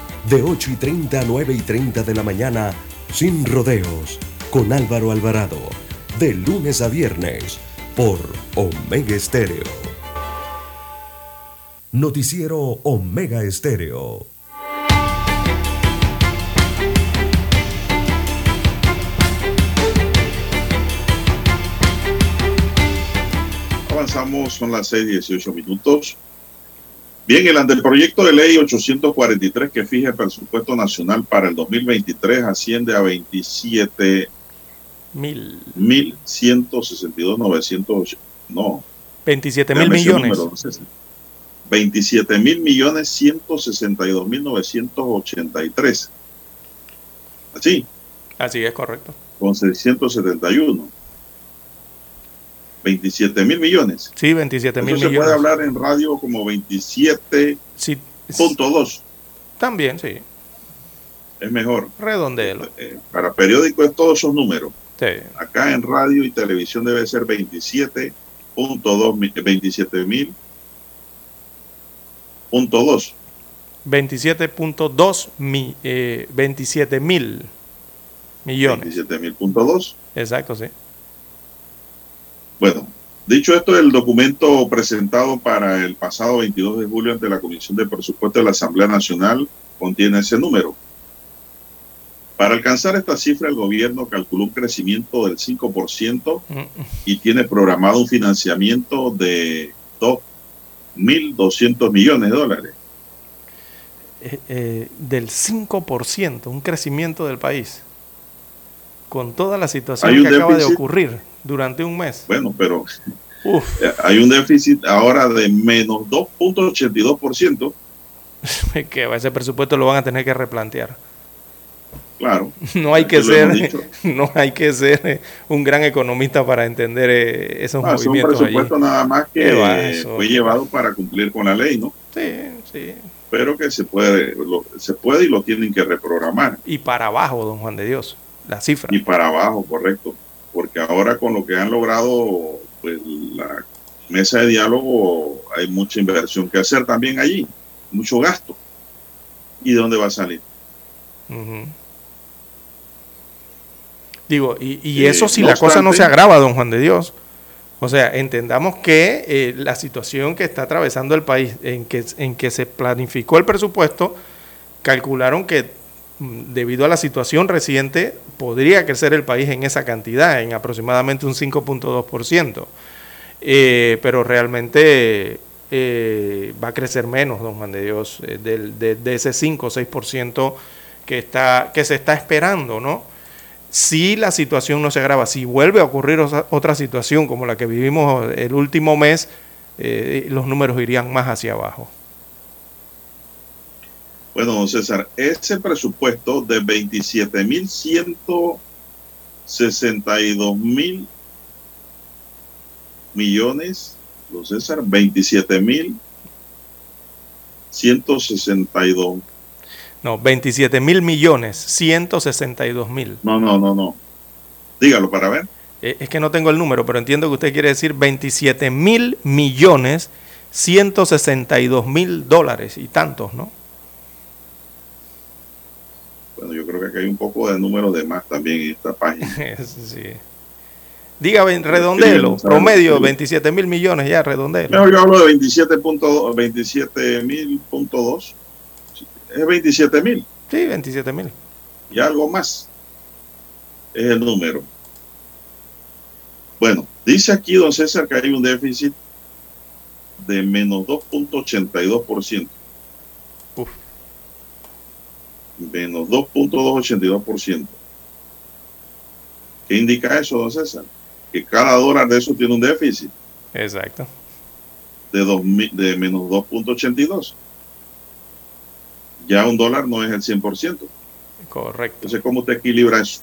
[SPEAKER 4] de 8 y 30 a 9 y 30 de la mañana, sin rodeos, con Álvaro Alvarado, de lunes a viernes, por Omega Estéreo. Noticiero Omega Estéreo.
[SPEAKER 2] Avanzamos, son las 6 y 18 minutos. Bien, el anteproyecto de ley 843 que fija el presupuesto nacional para el 2023 asciende a 27
[SPEAKER 5] mil.
[SPEAKER 2] 1162 900 no
[SPEAKER 5] 27 mil millones.
[SPEAKER 2] 27 mil millones 162 mil 983. Así.
[SPEAKER 5] Así es correcto.
[SPEAKER 2] Con 671. 27 mil millones.
[SPEAKER 5] Sí, 27 mil
[SPEAKER 2] millones. Se puede hablar en radio como 27.2.
[SPEAKER 5] Sí, también, sí.
[SPEAKER 2] Es mejor.
[SPEAKER 5] Redondelo.
[SPEAKER 2] Eh, para periódico es todos esos números.
[SPEAKER 5] Sí.
[SPEAKER 2] Acá en radio y televisión debe ser 27.2, 27 mil. Punto 2.
[SPEAKER 5] 27.2 mi, eh, 27 mil millones.
[SPEAKER 2] 27 mil punto 2.
[SPEAKER 5] Exacto, sí.
[SPEAKER 2] Bueno, Dicho esto, el documento presentado para el pasado 22 de julio ante la Comisión de Presupuesto de la Asamblea Nacional contiene ese número. Para alcanzar esta cifra, el gobierno calculó un crecimiento del 5% y tiene programado un financiamiento de 2.200 millones de dólares.
[SPEAKER 5] Eh, eh, del 5%, un crecimiento del país, con toda la situación que acaba de ocurrir durante un mes.
[SPEAKER 2] Bueno, pero eh, hay un déficit ahora de menos 2.82%.
[SPEAKER 5] que ese presupuesto lo van a tener que replantear.
[SPEAKER 2] Claro.
[SPEAKER 5] No hay que ser, no hay que ser un gran economista para entender eh, esos movimientos.
[SPEAKER 2] Es un presupuesto nada más que fue llevado para cumplir con la ley, ¿no?
[SPEAKER 5] Sí, sí.
[SPEAKER 2] Pero que se puede, se puede y lo tienen que reprogramar.
[SPEAKER 5] Y para abajo, don Juan de Dios, la cifra.
[SPEAKER 2] Y para abajo, correcto. Porque ahora con lo que han logrado, pues la mesa de diálogo, hay mucha inversión que hacer también allí, mucho gasto. ¿Y de dónde va a salir?
[SPEAKER 5] Digo, y, eso si la cosa no se agrava, don Juan de Dios. O sea, entendamos que eh, la situación que está atravesando el país, en que, en que se planificó el presupuesto, calcularon que debido a la situación reciente podría crecer el país en esa cantidad, en aproximadamente un 5.2%. Eh, pero realmente eh, va a crecer menos, don Juan de Dios, de, de, ese 5 o 6% que, está, que se está esperando, ¿no? si la situación no se agrava, si vuelve a ocurrir otra situación como la que vivimos el último mes, eh, los números irían más hacia abajo.
[SPEAKER 2] Bueno, don César, ese presupuesto de 27.162 mil millones, don César, 27.162
[SPEAKER 5] no, 27 mil millones, 162 mil.
[SPEAKER 2] No, no, no, no. Dígalo para ver.
[SPEAKER 5] Eh, es que no tengo el número, pero entiendo que usted quiere decir 27 mil millones, 162 mil dólares y tantos, ¿no?
[SPEAKER 2] Bueno, yo creo que aquí hay un poco de número de más también en esta página.
[SPEAKER 5] sí. Diga, redondelo, promedio 27 mil millones ya, redondelo.
[SPEAKER 2] yo hablo de 27.2, 27 mil punto es 27 mil.
[SPEAKER 5] Sí, 27 mil.
[SPEAKER 2] Y algo más es el número. Bueno, dice aquí don César que hay un déficit de menos 2.82%. Menos 2.282%. ¿Qué indica eso, don César? Que cada dólar de eso tiene un déficit.
[SPEAKER 5] Exacto.
[SPEAKER 2] De, de menos 2.82 ya un dólar no es el 100%.
[SPEAKER 5] Correcto.
[SPEAKER 2] Entonces, ¿cómo te equilibra eso?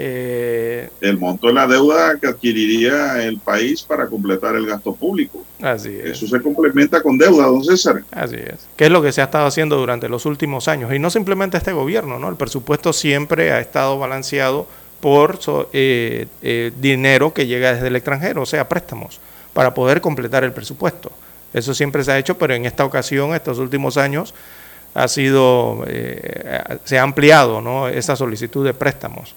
[SPEAKER 5] Eh,
[SPEAKER 2] el monto de la deuda que adquiriría el país para completar el gasto público.
[SPEAKER 5] Así es.
[SPEAKER 2] Eso se complementa con deuda, don César.
[SPEAKER 5] Así es. ¿Qué es lo que se ha estado haciendo durante los últimos años? Y no simplemente este gobierno, ¿no? El presupuesto siempre ha estado balanceado por eh, eh, dinero que llega desde el extranjero, o sea, préstamos, para poder completar el presupuesto. Eso siempre se ha hecho, pero en esta ocasión, estos últimos años, ha sido, eh, se ha ampliado ¿no? esa solicitud de préstamos.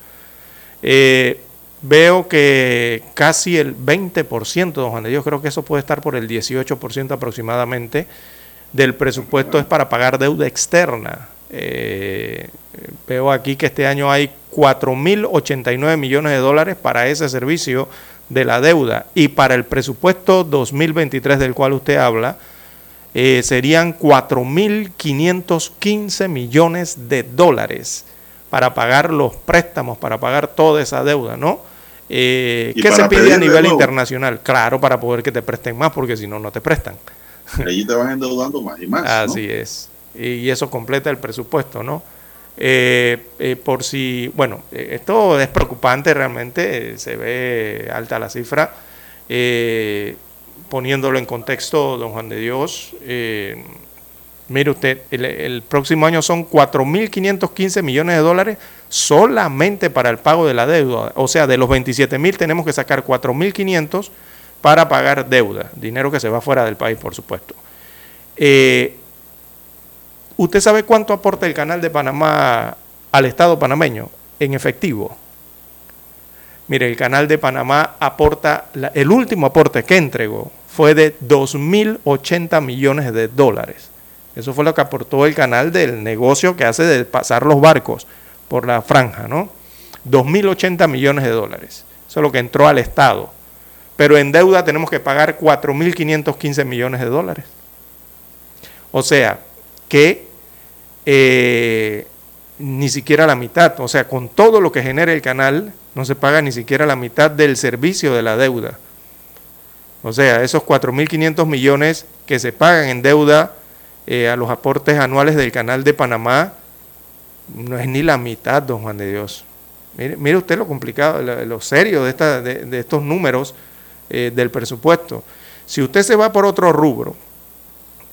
[SPEAKER 5] Eh, veo que casi el 20%, don Juan de Dios, creo que eso puede estar por el 18% aproximadamente, del presupuesto es para pagar deuda externa. Eh, veo aquí que este año hay 4.089 millones de dólares para ese servicio de la deuda y para el presupuesto 2023 del cual usted habla, eh, serían 4.515 millones de dólares para pagar los préstamos, para pagar toda esa deuda, ¿no? Eh, ¿Qué se pide a nivel internacional? Claro, para poder que te presten más, porque si no, no te prestan.
[SPEAKER 2] Allí te vas endeudando más y más.
[SPEAKER 5] Así es. Y eso completa el presupuesto, ¿no? Eh, eh, por si, bueno, eh, esto es preocupante realmente, se ve alta la cifra. poniéndolo en contexto, don Juan de Dios, mire usted, el, próximo año son 4.515 millones de dólares solamente para el pago de la deuda. O sea, de los 27.000 tenemos que sacar 4.500 para pagar deuda, dinero que se va fuera del país, por supuesto. ¿Usted sabe cuánto aporta el canal de Panamá al Estado panameño en efectivo? Mire, el canal de Panamá aporta, el último aporte que entregó fue de 2.080 millones de dólares. Eso fue lo que aportó el canal del negocio que hace de pasar los barcos por la franja, ¿no? 2.080 millones de dólares. Eso es lo que entró al Estado. Pero en deuda tenemos que pagar 4.515 millones de dólares. O sea, que eh, ni siquiera la mitad, o sea, con todo lo que genera el canal, no se paga ni siquiera la mitad del servicio de la deuda. O sea, esos 4.500 millones que se pagan en deuda eh, a los aportes anuales del canal de Panamá, no es ni la mitad, don Juan de Dios. Mire, usted lo complicado, lo, serio de, esta, de, estos números eh, del presupuesto. Si usted se va por otro rubro,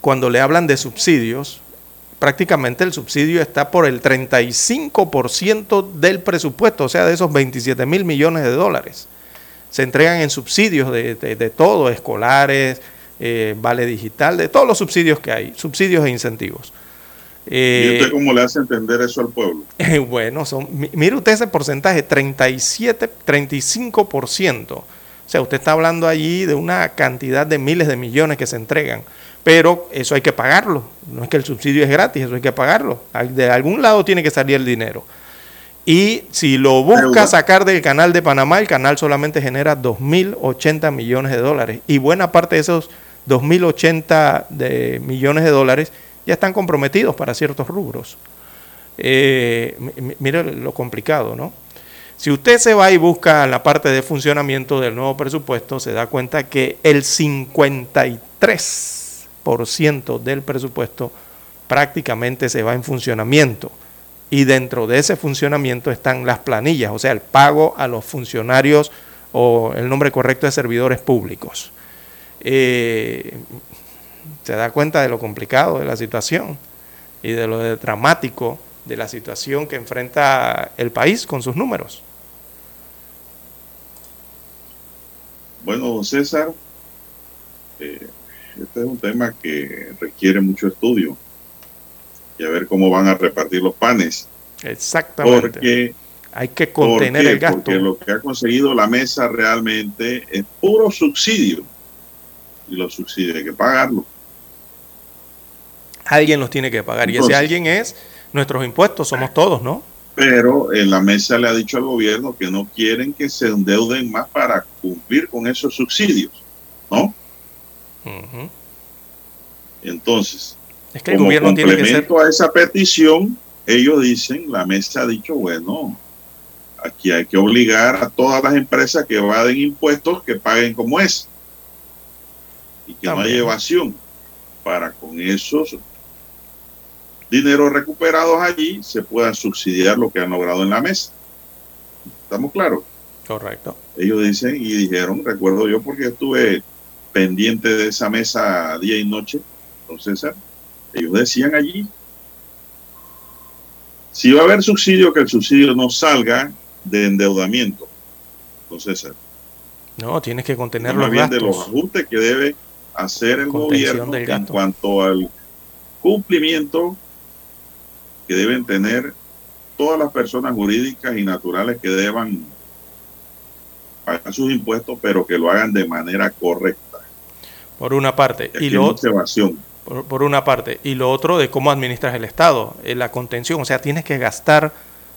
[SPEAKER 5] cuando le hablan de subsidios, prácticamente el subsidio está por el 35% del presupuesto, o sea, de esos 27 mil millones de dólares se entregan en subsidios de, todo, escolares, eh, vale digital, de todos los subsidios que hay, subsidios e incentivos.
[SPEAKER 2] ¿Y usted cómo le hace entender eso al pueblo?
[SPEAKER 5] bueno, son, mire usted ese porcentaje, 37, 35%. O sea, usted está hablando allí de una cantidad de miles de millones que se entregan, pero eso hay que pagarlo. No es que el subsidio es gratis, eso hay que pagarlo. De algún lado tiene que salir el dinero. Y si lo busca sacar del canal de Panamá, el canal solamente genera 2.080 millones de dólares. Y buena parte de esos 2.080 de millones de dólares ya están comprometidos para ciertos rubros. Eh, mire lo complicado, ¿no? Si usted se va y busca la parte de funcionamiento del nuevo presupuesto, se da cuenta que el 53% del presupuesto prácticamente se va en funcionamiento y dentro de ese funcionamiento están las planillas, o sea, el pago a los funcionarios o el nombre correcto de servidores públicos. Eh, se da cuenta de lo complicado de la situación y de lo dramático de la situación que enfrenta el país con sus números.
[SPEAKER 2] Bueno, César, eh, este es un tema que requiere mucho estudio y a ver cómo van a repartir los panes.
[SPEAKER 5] Exactamente.
[SPEAKER 2] Porque
[SPEAKER 5] hay que contener el gasto.
[SPEAKER 2] Porque lo que ha conseguido la mesa realmente es puro subsidio. Y los subsidios hay que pagarlo.
[SPEAKER 5] Alguien los tiene que pagar. y ese alguien es nuestros impuestos, somos todos, ¿no?
[SPEAKER 2] Pero en la mesa le ha dicho al gobierno que no quieren que se endeuden más para cumplir con esos subsidios, ¿no? Entonces,
[SPEAKER 5] es que el gobierno tiene que ser...
[SPEAKER 2] a esa petición, ellos dicen, la mesa ha dicho, bueno, aquí hay que obligar a todas las empresas que evaden impuestos que paguen como es. Y que no haya evasión. Para con esos dineros recuperados allí se puedan subsidiar lo que han logrado en la mesa. ¿Estamos claros?
[SPEAKER 5] Correcto.
[SPEAKER 2] Ellos dicen y dijeron, recuerdo yo porque estuve pendiente de esa mesa día y noche, entonces César, ellos decían allí, si va a haber subsidio, que el subsidio no salga de endeudamiento. Entonces,
[SPEAKER 5] no, tienes que contener los
[SPEAKER 2] bien de los ajustes que debe hacer el gobierno en cuanto al cumplimiento que deben tener todas las personas jurídicas y naturales que deban pagar sus impuestos, pero que lo hagan de manera correcta.
[SPEAKER 5] Por una parte. Y, lo otro por, una parte. Y lo otro de cómo administras el Estado, eh, la contención. O sea, tienes que gastar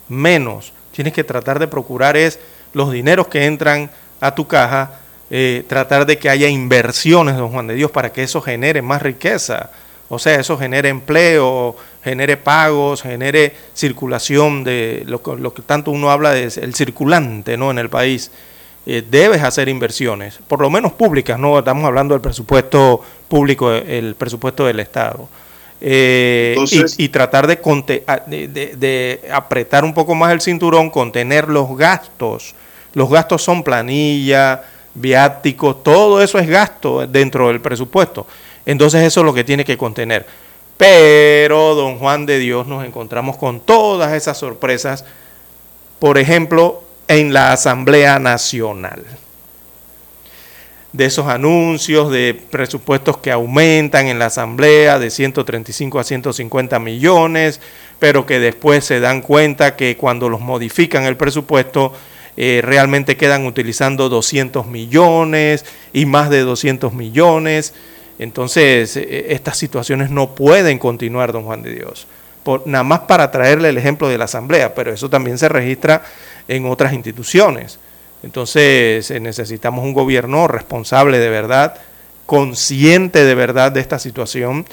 [SPEAKER 5] menos. Tienes que tratar de procurar es los dineros que entran a tu caja, eh, tratar de que haya inversiones, don Juan de Dios, para que eso genere más riqueza. O sea, eso genere empleo, genere pagos, genere circulación de lo, lo que tanto uno habla de el circulante ¿no? en el país. Eh, debes hacer inversiones, por lo menos públicas, no estamos hablando del presupuesto público, el presupuesto del Estado. Eh, y, tratar de, de, de, apretar un poco más el cinturón, contener los gastos. Los gastos son planilla, viáticos, todo eso es gasto dentro del presupuesto. Entonces eso es lo que tiene que contener. Pero, don Juan de Dios, nos encontramos con todas esas sorpresas. Por ejemplo, en la Asamblea Nacional. De esos anuncios de presupuestos que aumentan en la Asamblea de 135 a 150 millones, pero que después se dan cuenta que cuando los modifican el presupuesto, eh, realmente quedan utilizando 200 millones y más de 200 millones. Entonces, eh, estas situaciones no pueden continuar, don Juan de Dios. Por, nada más para traerle el ejemplo de la Asamblea, pero eso también se registra en otras instituciones. Entonces, necesitamos un gobierno responsable de verdad, consciente de verdad de esta situación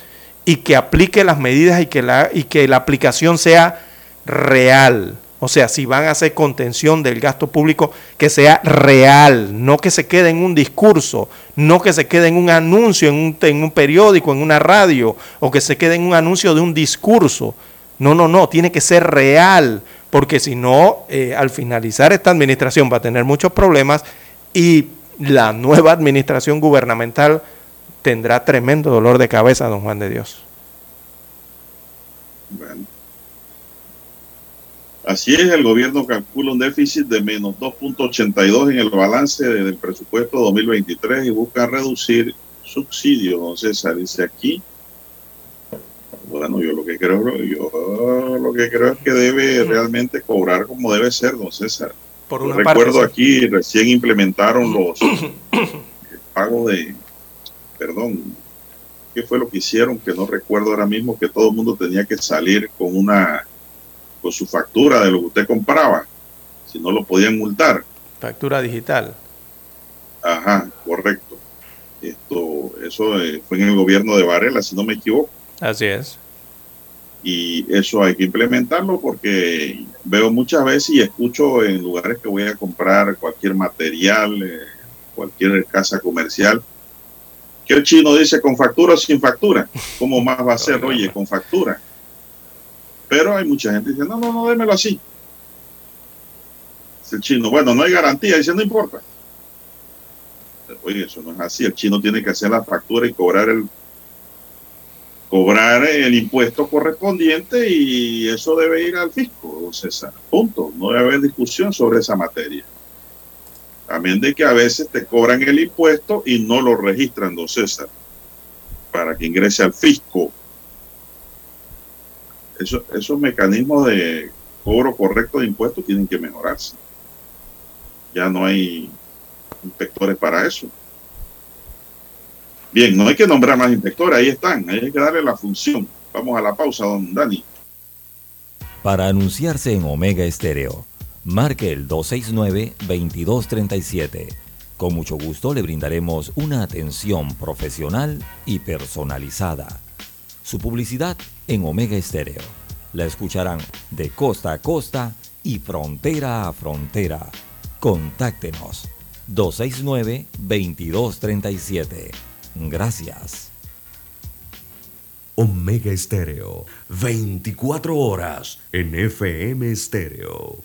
[SPEAKER 5] y que aplique las medidas y que la, y que la aplicación sea real. O sea, si van a hacer contención del gasto público, que sea real, no que se quede en un discurso, no que se quede en un anuncio, en un, en un periódico, en una radio, o que se quede en un anuncio de un discurso. No, no, no, tiene que ser real, porque si no, eh, al finalizar esta administración va a tener muchos problemas y la nueva administración gubernamental tendrá tremendo dolor de cabeza, don Juan de Dios.
[SPEAKER 2] Así es, el gobierno calcula un déficit de menos 2.82 en el balance del presupuesto 2023 y busca reducir subsidios, don César. Dice aquí, bueno, yo lo que creo, yo lo que creo es que debe realmente cobrar como debe ser, don César. Por una recuerdo aquí, recién implementaron los pagos de perdón, ¿qué fue lo que hicieron? Que no recuerdo ahora mismo que todo el mundo tenía que salir con una, con su factura de lo que usted compraba, si no lo podían multar.
[SPEAKER 5] Factura digital.
[SPEAKER 2] Ajá, correcto. Esto, eso eh, fue en el gobierno de Varela, si no me equivoco.
[SPEAKER 5] Así es.
[SPEAKER 2] Y eso hay que implementarlo porque veo muchas veces y escucho en lugares que voy a comprar cualquier material, eh, cualquier casa comercial, que el chino dice con factura o sin factura. ¿Cómo más va a ser, oye, con factura? Pero hay mucha gente dice, no, no, no, démelo así. Dice el chino, bueno, no hay garantía, dice, no importa. Oye, eso no es así. El chino tiene que hacer la factura y cobrar el cobrar el impuesto correspondiente y eso debe ir al fisco, César. Punto. No debe haber discusión sobre esa materia. También de que a veces te cobran el impuesto y no lo registran, don César, para que ingrese al fisco. Eso, esos mecanismos de cobro correcto de impuestos tienen que mejorarse. Ya no hay inspectores para eso. Bien, no hay que nombrar más inspectores, ahí están, hay que darle la función. Vamos a la pausa, don Dani.
[SPEAKER 1] Para anunciarse en Omega Estéreo marque el 269-2237. Con mucho gusto le brindaremos una atención profesional y personalizada. Su publicidad en Omega Estéreo. La escucharán de costa a costa y frontera a frontera. Contáctenos 269-2237. Gracias.
[SPEAKER 4] Omega Estéreo, 24 horas en FM Estéreo.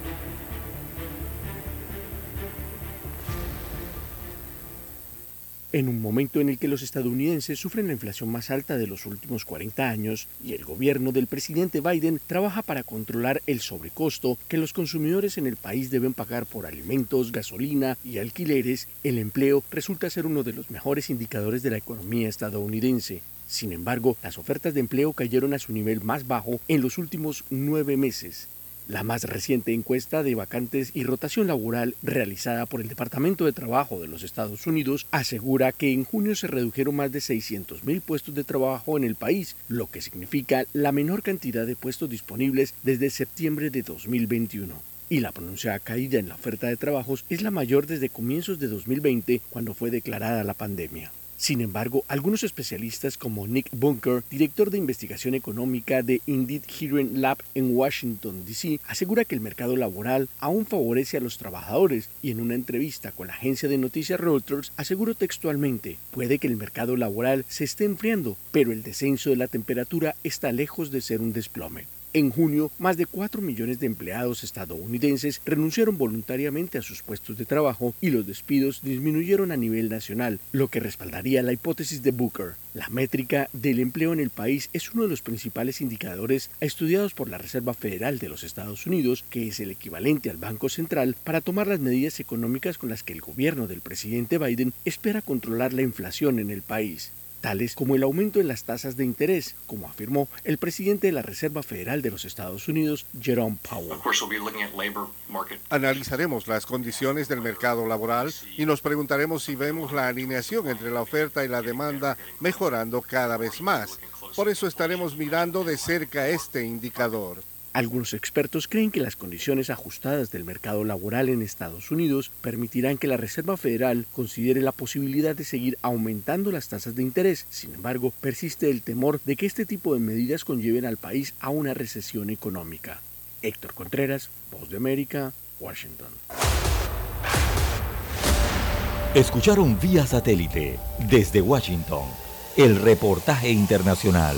[SPEAKER 8] En un momento en el que los estadounidenses sufren la inflación más alta de los últimos 40 años y el gobierno del presidente Biden trabaja para controlar el sobrecosto que los consumidores en el país deben pagar por alimentos, gasolina y alquileres, el empleo resulta ser uno de los mejores indicadores de la economía estadounidense. Sin embargo, las ofertas de empleo cayeron a su nivel más bajo en los últimos nueve meses. La más reciente encuesta de vacantes y rotación laboral realizada por el Departamento de Trabajo de los Estados Unidos asegura que en junio se redujeron más de 600.000 puestos de trabajo en el país, lo que significa la menor cantidad de puestos disponibles desde septiembre de 2021 y la pronunciada caída en la oferta de trabajos es la mayor desde comienzos de 2020 cuando fue declarada la pandemia. Sin embargo, algunos especialistas como Nick Bunker, director de investigación económica de Indeed Hearing Lab en Washington, D.C., asegura que el mercado laboral aún favorece a los trabajadores y en una entrevista con la agencia de noticias Reuters aseguró textualmente, puede que el mercado laboral se esté enfriando, pero el descenso de la temperatura está lejos de ser un desplome. En junio, más de 4 millones de empleados estadounidenses renunciaron voluntariamente a sus puestos de trabajo y los despidos disminuyeron a nivel nacional, lo que respaldaría la hipótesis de Booker. La métrica del empleo en el país es uno de los principales indicadores estudiados por la Reserva Federal de los Estados Unidos, que es el equivalente al Banco Central, para tomar las medidas económicas con las que el gobierno del presidente Biden espera controlar la inflación en el país tales como el aumento en las tasas de interés, como afirmó el presidente de la Reserva Federal de los Estados Unidos, Jerome Powell.
[SPEAKER 9] Analizaremos las condiciones del mercado laboral y nos preguntaremos si vemos la alineación entre la oferta y la demanda mejorando cada vez más. Por eso estaremos mirando de cerca este indicador.
[SPEAKER 8] Algunos expertos creen que las condiciones ajustadas del mercado laboral en Estados Unidos permitirán que la Reserva Federal considere la posibilidad de seguir aumentando las tasas de interés. Sin embargo, persiste el temor de que este tipo de medidas conlleven al país a una recesión económica. Héctor Contreras, Voz de América, Washington.
[SPEAKER 1] Escucharon vía satélite desde Washington el reportaje internacional.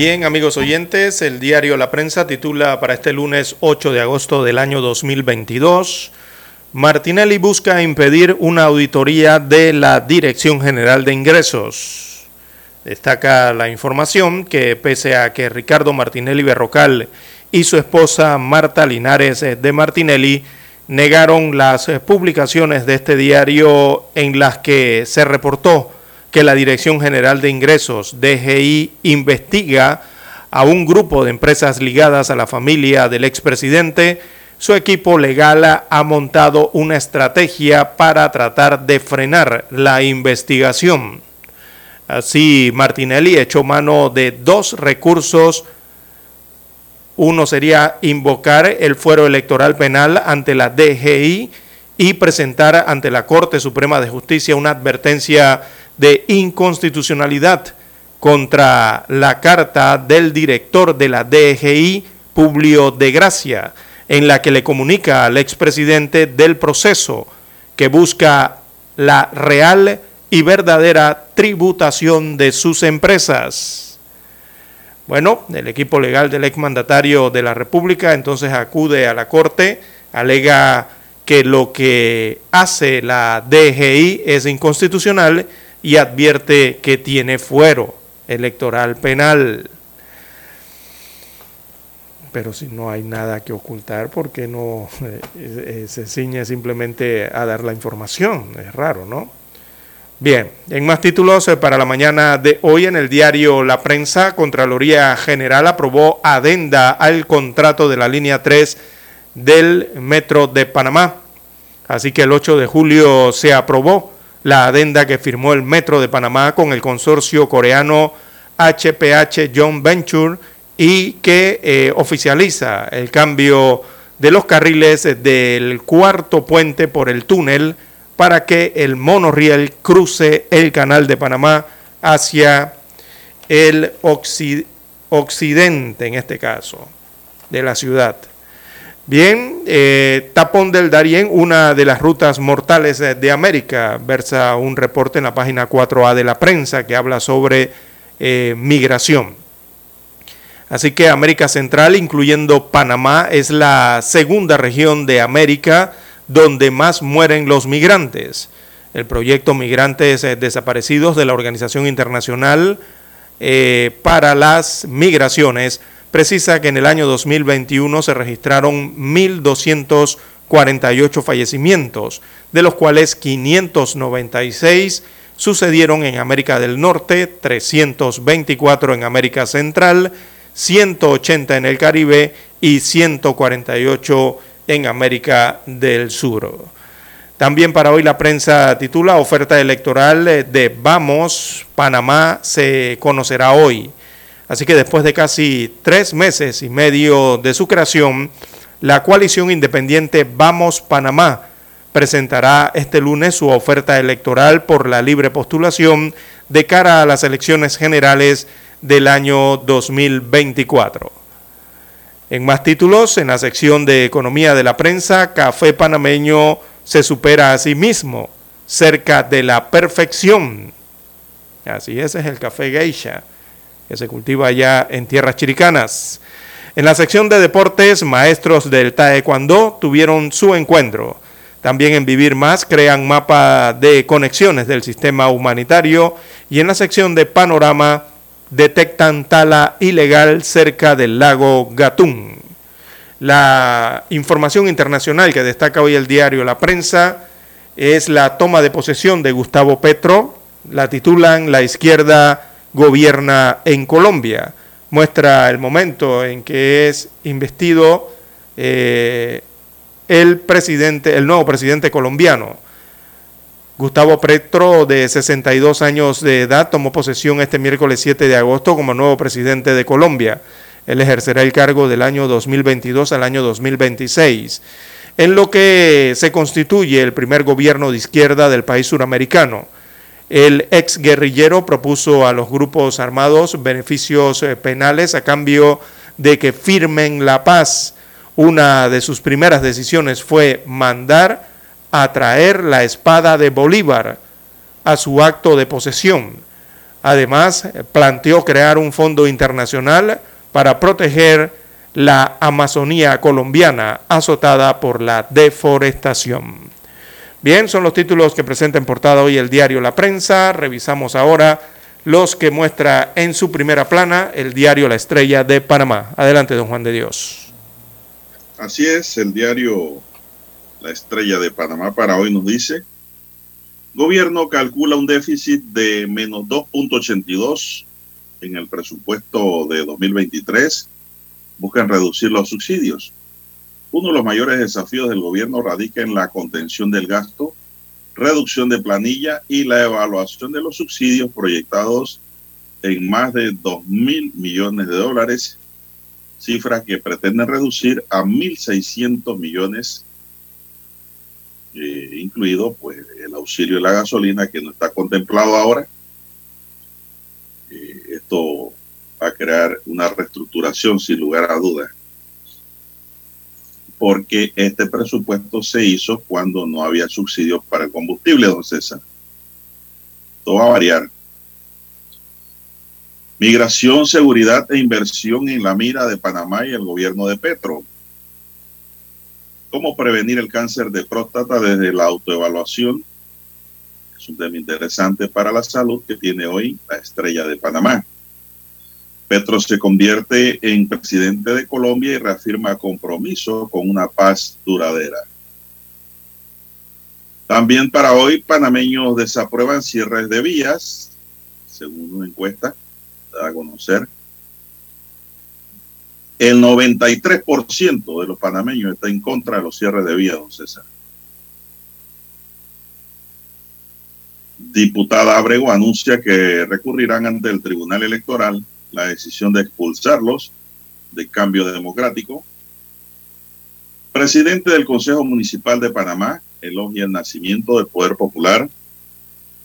[SPEAKER 5] Bien, amigos oyentes, el diario La Prensa titula para este lunes 8 de agosto del año 2022, Martinelli busca impedir una auditoría de la Dirección General de Ingresos. Destaca la información que pese a que Ricardo Martinelli Berrocal y su esposa Marta Linares de Martinelli negaron las publicaciones de este diario en las que se reportó que la Dirección General de Ingresos, DGI, investiga a un grupo de empresas ligadas a la familia del expresidente, su equipo legal ha montado una estrategia para tratar de frenar la investigación. Así, Martinelli echó mano de dos recursos. Uno sería invocar el fuero electoral penal ante la DGI y presentar ante la Corte Suprema de Justicia una advertencia de inconstitucionalidad contra la carta del director de la DGI, Publio de Gracia, en la que le comunica al expresidente del proceso que busca la real y verdadera tributación de sus empresas. Bueno, el equipo legal del exmandatario de la República entonces acude a la Corte, alega que lo que hace la DGI es inconstitucional y advierte que tiene fuero electoral penal. Pero si no hay nada que ocultar, ¿por qué no eh, eh, se ciñe simplemente a dar la información? Es raro, ¿no? Bien, en más títulos eh, para la mañana de hoy en el diario La Prensa, Contraloría General aprobó adenda al contrato de la línea 3 del Metro de Panamá. Así que el 8 de julio se aprobó la adenda que firmó el Metro de Panamá con el consorcio coreano HPH John Venture y que eh, oficializa el cambio de los carriles del cuarto puente por el túnel para que el monorriel cruce el canal de Panamá hacia el occidente, en este caso, de la ciudad. Bien, eh, Tapón del Darién, una de las rutas mortales de América, versa un reporte en la página 4A de la prensa que habla sobre eh, migración. Así que América Central, incluyendo Panamá, es la segunda región de América donde más mueren los migrantes. El proyecto Migrantes eh, Desaparecidos de la Organización Internacional eh, para las Migraciones precisa que en el año 2021 se registraron 1.248 fallecimientos, de los cuales 596 sucedieron en América del Norte, 324 en América Central, 180 en el Caribe y 148 en América del Sur. También para hoy la prensa titula Oferta electoral de Vamos, Panamá se conocerá hoy. Así que después de casi tres meses y medio de su creación, la coalición independiente Vamos Panamá presentará este lunes su oferta electoral por la libre postulación de cara a las elecciones generales del año 2024. En más títulos, en la sección de Economía de la Prensa, Café Panameño se supera a sí mismo, cerca de la perfección. Así es, es el café geisha, que se cultiva allá en tierras chiricanas. En la sección de deportes, maestros del Taekwondo tuvieron su encuentro. También en Vivir Más crean mapa de conexiones del sistema humanitario y en la sección de panorama detectan tala ilegal cerca del lago Gatún. La información internacional que destaca hoy el diario La Prensa es la toma de posesión de Gustavo Petro. La titulan La izquierda gobierna en Colombia. Muestra el momento en que es investido eh, el presidente, el nuevo presidente colombiano. Gustavo Petro, de 62 años de edad, tomó posesión este miércoles 7 de agosto como nuevo presidente de Colombia. Él ejercerá el cargo del año 2022 al año 2026, en lo que se constituye el primer gobierno de izquierda del país suramericano. El ex guerrillero propuso a los grupos armados beneficios eh, penales a cambio de que firmen la paz una de sus primeras decisiones fue mandar a traer la espada de Bolívar a su acto de posesión. Además, planteó crear un fondo internacional para proteger la Amazonía colombiana azotada por la deforestación. Bien, son los títulos que presenta en portada hoy el diario La Prensa. Revisamos ahora los que muestra en su primera plana el diario La Estrella de Panamá. Adelante, don Juan de Dios.
[SPEAKER 2] Así es, el diario La Estrella de Panamá para hoy nos dice, gobierno calcula un déficit de menos 2.82 en el presupuesto de 2023, buscan reducir los subsidios. Uno de los mayores desafíos del gobierno radica en la contención del gasto, reducción de planilla y la evaluación de los subsidios proyectados en más de 2 mil millones de dólares cifra que pretenden reducir a 1.600 millones, eh, incluido pues el auxilio de la gasolina que no está contemplado ahora. Eh, esto va a crear una reestructuración sin lugar a dudas, porque este presupuesto se hizo cuando no había subsidios para el combustible, don César. Todo va a variar. Migración, seguridad e inversión en la mira de Panamá y el gobierno de Petro. ¿Cómo prevenir el cáncer de próstata desde la autoevaluación? Es un tema interesante para la salud que tiene hoy la estrella de Panamá. Petro se convierte en presidente de Colombia y reafirma compromiso con una paz duradera. También para hoy, panameños desaprueban cierres de vías, según una encuesta a conocer. El 93% de los panameños está en contra de los cierres de vía, don César. Diputada Abrego anuncia que recurrirán ante el Tribunal Electoral la decisión de expulsarlos de cambio democrático. Presidente del Consejo Municipal de Panamá elogia el nacimiento del Poder Popular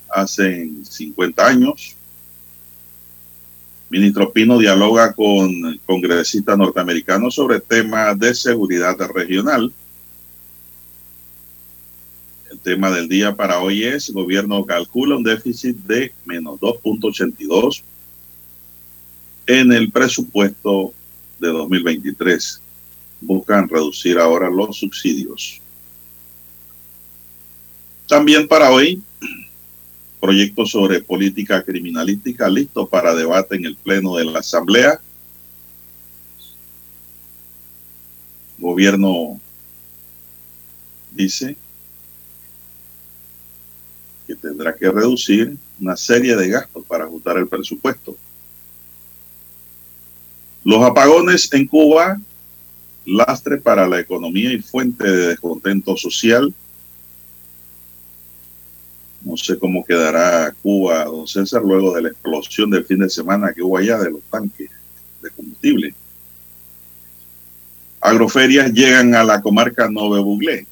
[SPEAKER 2] hace 50 años. Ministro Pino dialoga con congresistas norteamericanos sobre temas de seguridad regional. El tema del día para hoy es, gobierno calcula un déficit de menos 2.82 en el presupuesto de 2023. Buscan reducir ahora los subsidios. También para hoy, proyecto sobre política criminalística listo para debate en el Pleno de la Asamblea. Gobierno dice que tendrá que reducir una serie de gastos para ajustar el presupuesto. Los apagones en Cuba, lastre para la economía y fuente de descontento social. No sé cómo quedará Cuba, don César, luego de la explosión del fin de semana que hubo allá de los tanques de combustible. Agroferias llegan a la comarca Nove Buglé.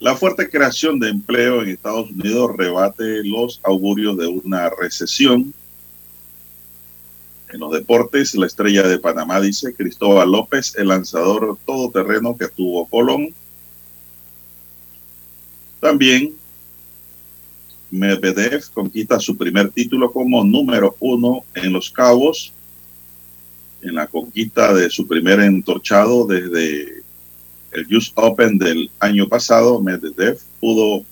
[SPEAKER 2] La fuerte creación de empleo en Estados Unidos rebate los augurios de una recesión. En los deportes, la estrella de Panamá dice Cristóbal López, el lanzador todoterreno que tuvo Colón. También Medvedev conquista su primer título como número uno en Los Cabos, en la conquista de su primer entorchado desde el US Open del año pasado, Medvedev pudo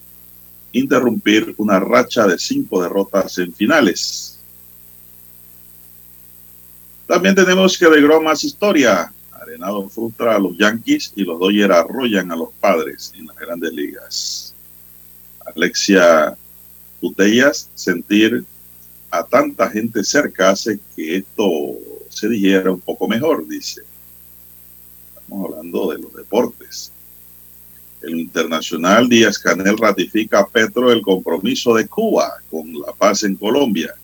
[SPEAKER 2] interrumpir una racha de cinco derrotas en finales. También tenemos que alegró más historia. Arenado frustra a los Yankees y los Dodgers arrollan a los padres en las grandes ligas. Alexia Putellas, sentir a tanta gente cerca hace que esto se dijera un poco mejor, dice. Estamos hablando de los deportes. El internacional Díaz Canel ratifica a Petro el compromiso de Cuba con la paz en Colombia.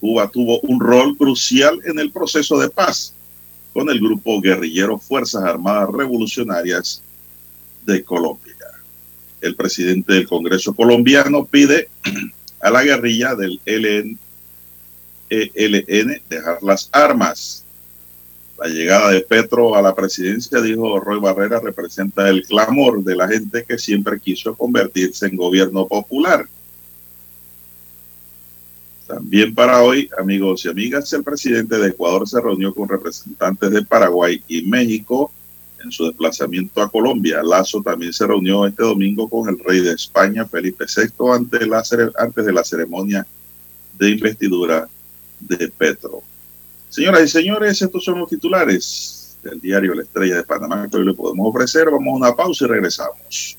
[SPEAKER 2] Cuba, tuvo un rol crucial en el proceso de paz con el grupo guerrillero Fuerzas Armadas Revolucionarias de Colombia. El presidente del Congreso colombiano pide a la guerrilla del ELN, ELN dejar las armas. La llegada de Petro a la presidencia, dijo Roy Barrera, representa el clamor de la gente que siempre quiso convertirse en gobierno popular. También para hoy, amigos y amigas, el presidente de Ecuador se reunió con representantes de Paraguay y México en su desplazamiento a Colombia. Lazo también se reunió este domingo con el rey de España, Felipe VI, antes, la, antes de la ceremonia de investidura de Petro. Señoras y señores, estos son los titulares del diario La Estrella de Panamá que hoy le podemos ofrecer. Vamos a una pausa y regresamos.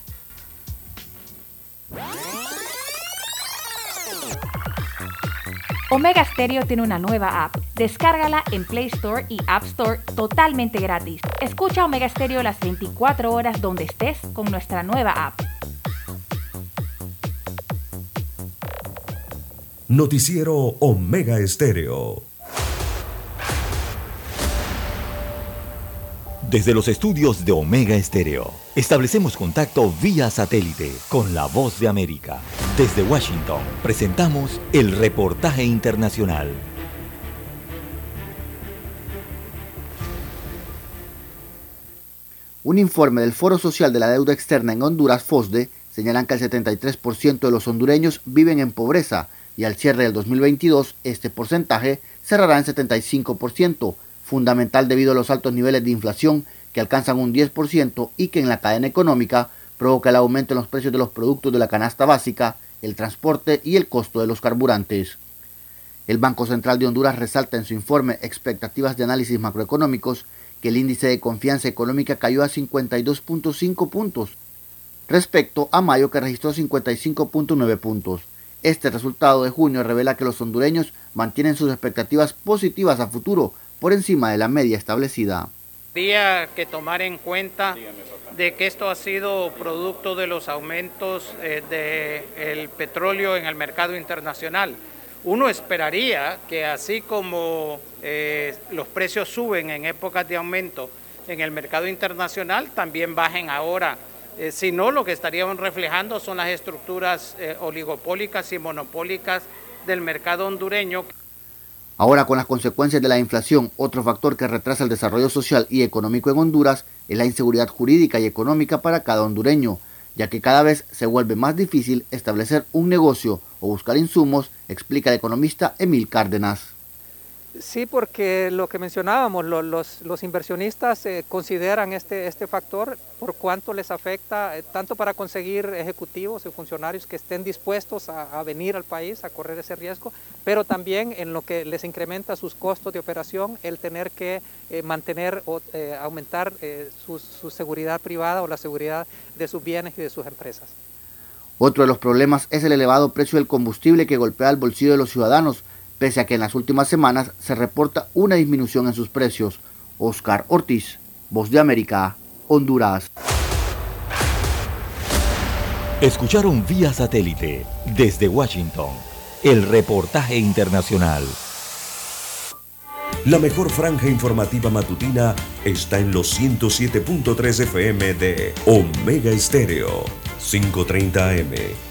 [SPEAKER 3] Omega Stereo tiene una nueva app. Descárgala en Play Store y App Store totalmente gratis. Escucha Omega Stereo las 24 horas donde estés con nuestra nueva app.
[SPEAKER 4] Noticiero Omega Estéreo.
[SPEAKER 1] Desde los estudios de Omega Estéreo, establecemos contacto vía satélite con la voz de América. Desde Washington, presentamos el reportaje internacional.
[SPEAKER 10] Un informe del Foro Social de la Deuda Externa en Honduras, FOSDE, señalan que el 73% de los hondureños viven en pobreza y al cierre del 2022 este porcentaje cerrará en 75%, fundamental debido a los altos niveles de inflación que alcanzan un 10% y que en la cadena económica provoca el aumento en los precios de los productos de la canasta básica, el transporte y el costo de los carburantes. El Banco Central de Honduras resalta en su informe Expectativas de Análisis Macroeconómicos que el índice de confianza económica cayó a 52.5 puntos, respecto a mayo que registró 55.9 puntos. Este resultado de junio revela que los hondureños mantienen sus expectativas positivas a futuro por encima de la media establecida.
[SPEAKER 11] Habría que tomar en cuenta de que esto ha sido producto de los aumentos eh, del petróleo en el mercado internacional. Uno esperaría que así como eh, los precios suben en épocas de aumento en el mercado internacional, también bajen ahora eh, si no, lo que estaríamos reflejando son las estructuras eh, oligopólicas y monopólicas del mercado hondureño.
[SPEAKER 10] Ahora, con las consecuencias de la inflación, otro factor que retrasa el desarrollo social y económico en Honduras es la inseguridad jurídica y económica para cada hondureño, ya que cada vez se vuelve más difícil establecer un negocio o buscar insumos, explica el economista Emil Cárdenas.
[SPEAKER 12] Sí, porque lo que mencionábamos, los, inversionistas eh, consideran este, este factor por cuánto les afecta, eh, tanto para conseguir ejecutivos y funcionarios que estén dispuestos a, venir al país a correr ese riesgo, pero también en lo que les incrementa sus costos de operación, el tener que eh, mantener o aumentar su, su seguridad privada o la seguridad de sus bienes y de sus empresas.
[SPEAKER 10] Otro de los problemas es el elevado precio del combustible que golpea el bolsillo de los ciudadanos pese a que en las últimas semanas se reporta una disminución en sus precios. Oscar Ortiz, Voz de América, Honduras.
[SPEAKER 1] Escucharon vía satélite desde Washington el reportaje internacional.
[SPEAKER 4] La mejor franja informativa matutina está en los 107.3 FM de Omega Estéreo, 530 AM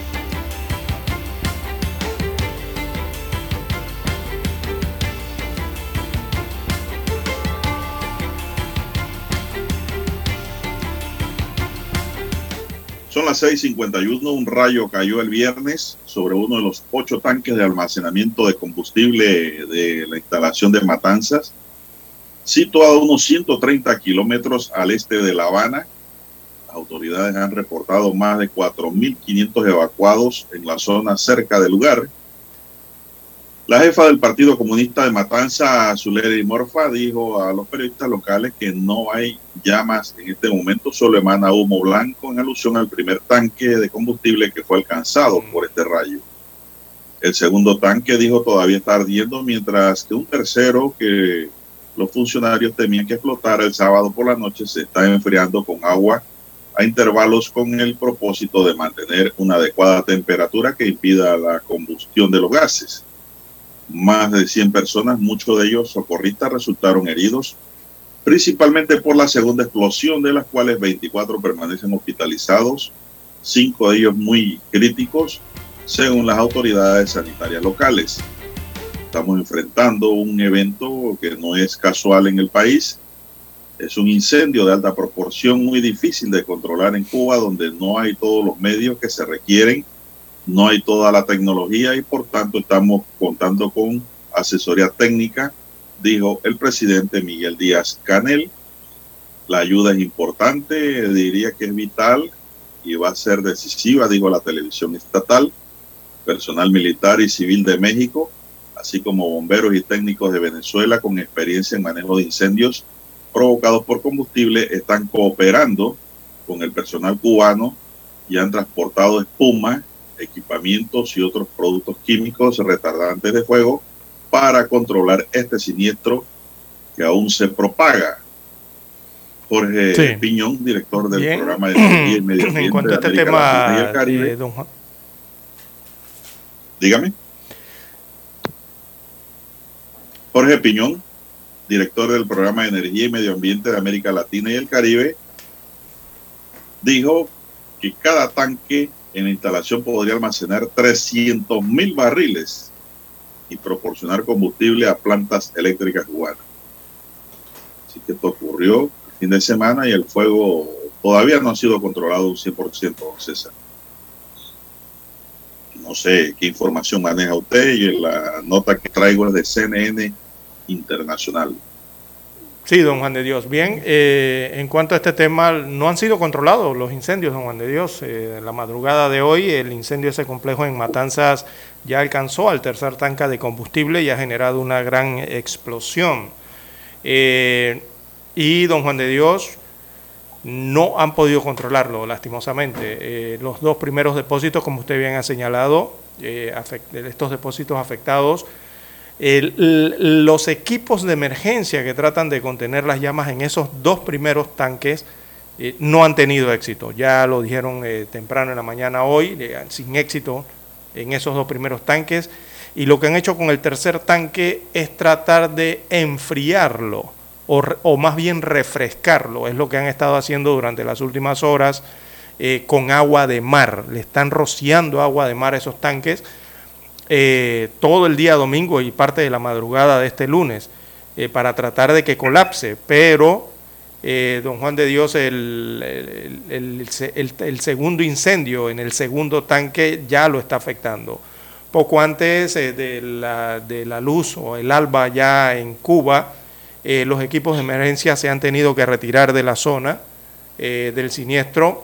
[SPEAKER 2] Las 6:51. Un rayo cayó el viernes sobre uno de los ocho tanques de almacenamiento de combustible de la instalación de Matanzas, situado a unos 130 kilómetros al este de La Habana. Autoridades han reportado más de 4.500 evacuados en la zona cerca del lugar la jefa del Partido Comunista de Matanza, Zuleri Morfa, dijo a los periodistas locales que no hay llamas en este momento, solo emana humo blanco en alusión al primer tanque de combustible que fue alcanzado por este rayo. El segundo tanque, dijo, todavía está ardiendo, mientras que un tercero que los funcionarios temían que explotara el sábado por la noche se está enfriando con agua a intervalos con el propósito de mantener una adecuada temperatura que impida la combustión de los gases. Más de 100 personas, muchos de ellos socorristas, resultaron heridos, principalmente por la segunda explosión, de las cuales 24 permanecen hospitalizados, cinco de ellos muy críticos, según las autoridades sanitarias locales. Estamos enfrentando un evento que no es casual en el país. Es un incendio de alta proporción muy difícil de controlar en Cuba, donde no hay todos los medios que se requieren no hay toda la tecnología y por tanto estamos contando con asesoría técnica, dijo el presidente Miguel Díaz Canel. La ayuda es importante, diría que es vital y va a ser decisiva, dijo la televisión estatal, personal militar y civil de México, así como bomberos y técnicos de Venezuela con experiencia en manejo de incendios provocados por combustible, están cooperando con el personal cubano y han transportado espuma equipamientos y otros productos químicos retardantes de fuego para controlar este siniestro que aún se propaga. Jorge Piñón, director del programa de energía y medio ambiente
[SPEAKER 5] en cuanto a este tema, Caribe. don Juan.
[SPEAKER 2] Dígame. Jorge Piñón, director del programa de energía y medio ambiente de América Latina y el Caribe, dijo que cada tanque en la instalación podría almacenar 300 mil barriles y proporcionar combustible a plantas eléctricas cubanas. Así que esto ocurrió el fin de semana y el fuego todavía no ha sido controlado un 100%, César. No sé qué información maneja usted y la nota que traigo es de CNN Internacional.
[SPEAKER 5] Sí, don Juan de Dios. Bien, eh, en cuanto a este tema, no han sido controlados los incendios, don Juan de Dios. Eh, la madrugada de hoy, el incendio de ese complejo en Matanzas ya alcanzó al tercer tanque de combustible y ha generado una gran explosión. Eh, y don Juan de Dios no han podido controlarlo, lastimosamente. los dos primeros depósitos, como usted bien ha señalado, estos depósitos afectados, los equipos de emergencia que tratan de contener las llamas en esos dos primeros tanques eh, no han tenido éxito. Ya lo dijeron eh, temprano en la mañana hoy, eh, sin éxito en esos dos primeros tanques. Y lo que han hecho con el tercer tanque es tratar de enfriarlo o, o más bien refrescarlo. Es lo que han estado haciendo durante las últimas horas con agua de mar. Le están rociando agua de mar a esos tanques eh, todo el día domingo y parte de la madrugada de este lunes eh, para tratar de que colapse, pero eh, don Juan de Dios, el, el, segundo incendio en el segundo tanque ya lo está afectando. Poco antes de, la, de la luz o el alba ya en Cuba, los equipos de emergencia se han tenido que retirar de la zona del siniestro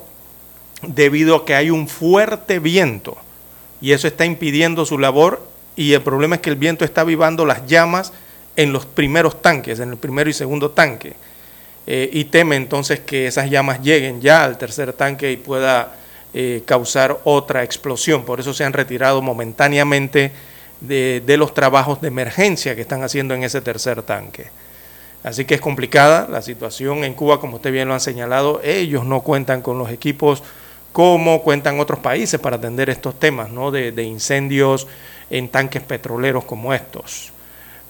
[SPEAKER 5] debido a que hay un fuerte viento y eso está impidiendo su labor y el problema es que el viento está avivando las llamas en los primeros tanques, en el primero y segundo tanque. Eh, y teme entonces que esas llamas lleguen ya al tercer tanque y pueda eh, causar otra explosión. Por eso se han retirado momentáneamente de, de, los trabajos de emergencia que están haciendo en ese tercer tanque. Así que es complicada la situación en Cuba, como usted bien lo han señalado. Ellos no cuentan con los equipos cómo cuentan otros países para atender estos temas ¿no? de, incendios en tanques petroleros como estos.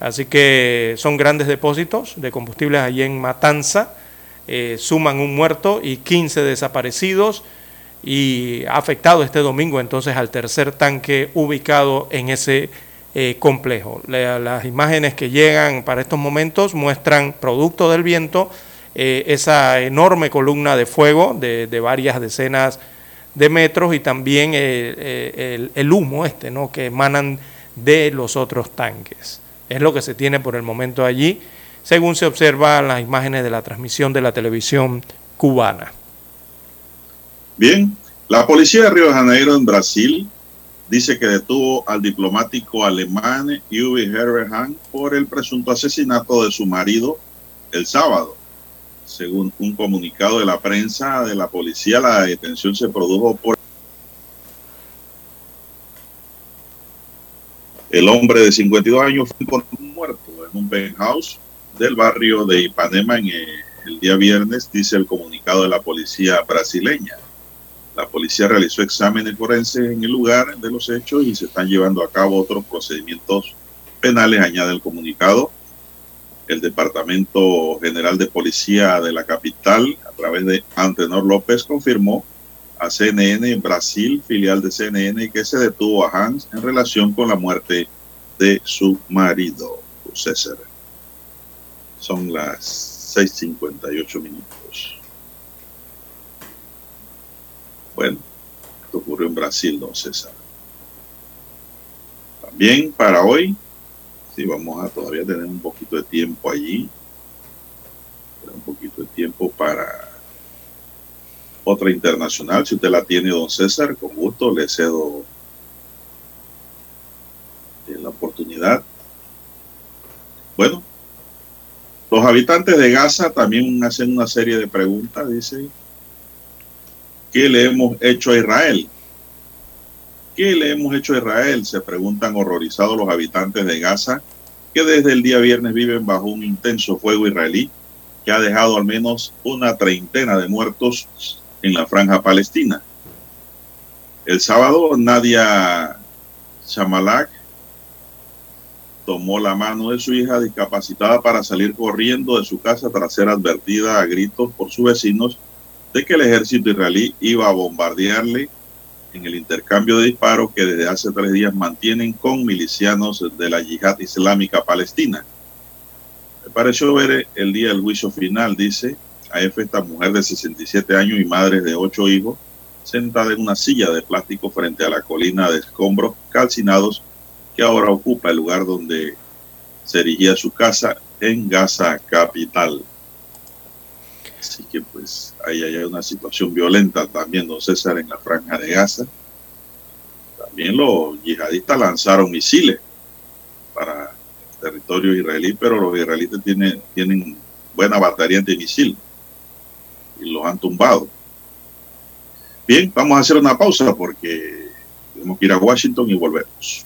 [SPEAKER 5] Así que son grandes depósitos de combustibles allí en Matanza, eh, suman un muerto y 15 desaparecidos y ha afectado este domingo entonces al tercer tanque ubicado en ese eh, complejo. las imágenes que llegan para estos momentos muestran producto del viento eh, esa enorme columna de fuego de, de varias decenas de metros y también eh, eh, el, humo este, ¿no? que emanan de los otros tanques. Es lo que se tiene por el momento allí, según se observa en las imágenes de la transmisión de la televisión cubana.
[SPEAKER 2] Bien, la policía de Río de Janeiro en Brasil dice que detuvo al diplomático alemán Uwe Herberhang por el presunto asesinato de su marido el sábado. Según un comunicado de la prensa de la policía, la detención se produjo por el hombre de 52 años fue muerto en un penthouse del barrio de Ipanema en el día viernes, dice el comunicado de la policía brasileña. La policía realizó exámenes forenses en el lugar de los hechos y se están llevando a cabo otros procedimientos penales, añade el comunicado el Departamento General de Policía de la capital, a través de Antenor López, confirmó a CNN Brasil, filial de CNN, que se detuvo a Hans en relación con la muerte de su marido, César. Son las 6.58 minutos. Bueno, esto ocurrió en Brasil, don César. También para hoy, Sí, vamos a todavía tener un poquito de tiempo allí. Un poquito de tiempo para otra internacional. Si usted la tiene, don César, con gusto le cedo eh, la oportunidad. Bueno, los habitantes de Gaza también hacen una serie de preguntas. Dice, ¿qué le hemos hecho a Israel? ¿Qué le hemos hecho a Israel? Se preguntan horrorizados los habitantes de Gaza, que desde el día viernes viven bajo un intenso fuego israelí que ha dejado al menos una treintena de muertos en la franja palestina. El sábado, Nadia Shamalak tomó la mano de su hija discapacitada para salir corriendo de su casa tras ser advertida a gritos por sus vecinos de que el ejército israelí iba a bombardearle en el intercambio de disparos que desde hace tres días mantienen con milicianos de la yihad islámica palestina. Me pareció ver el día del juicio final, dice AF, esta mujer de 67 años y madre de ocho hijos, sentada en una silla de plástico frente a la colina de escombros calcinados que ahora ocupa el lugar donde se erigía su casa en Gaza capital. Así que pues ahí hay una situación violenta también, don César, en la franja de Gaza. También los yihadistas lanzaron misiles para el territorio israelí, pero los israelitas tienen, tienen buena batería misil y los han tumbado. Bien, vamos a hacer una pausa porque tenemos que ir a Washington y volvemos.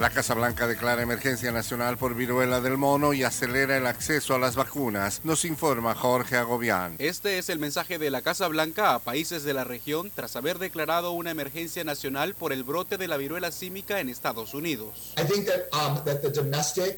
[SPEAKER 9] La Casa Blanca declara emergencia nacional por viruela del mono y acelera el acceso a las vacunas, nos informa Jorge Agobián.
[SPEAKER 13] Este es el mensaje de la Casa Blanca a países de la región tras haber declarado una emergencia nacional por el brote de la viruela símica en Estados Unidos.
[SPEAKER 14] Um,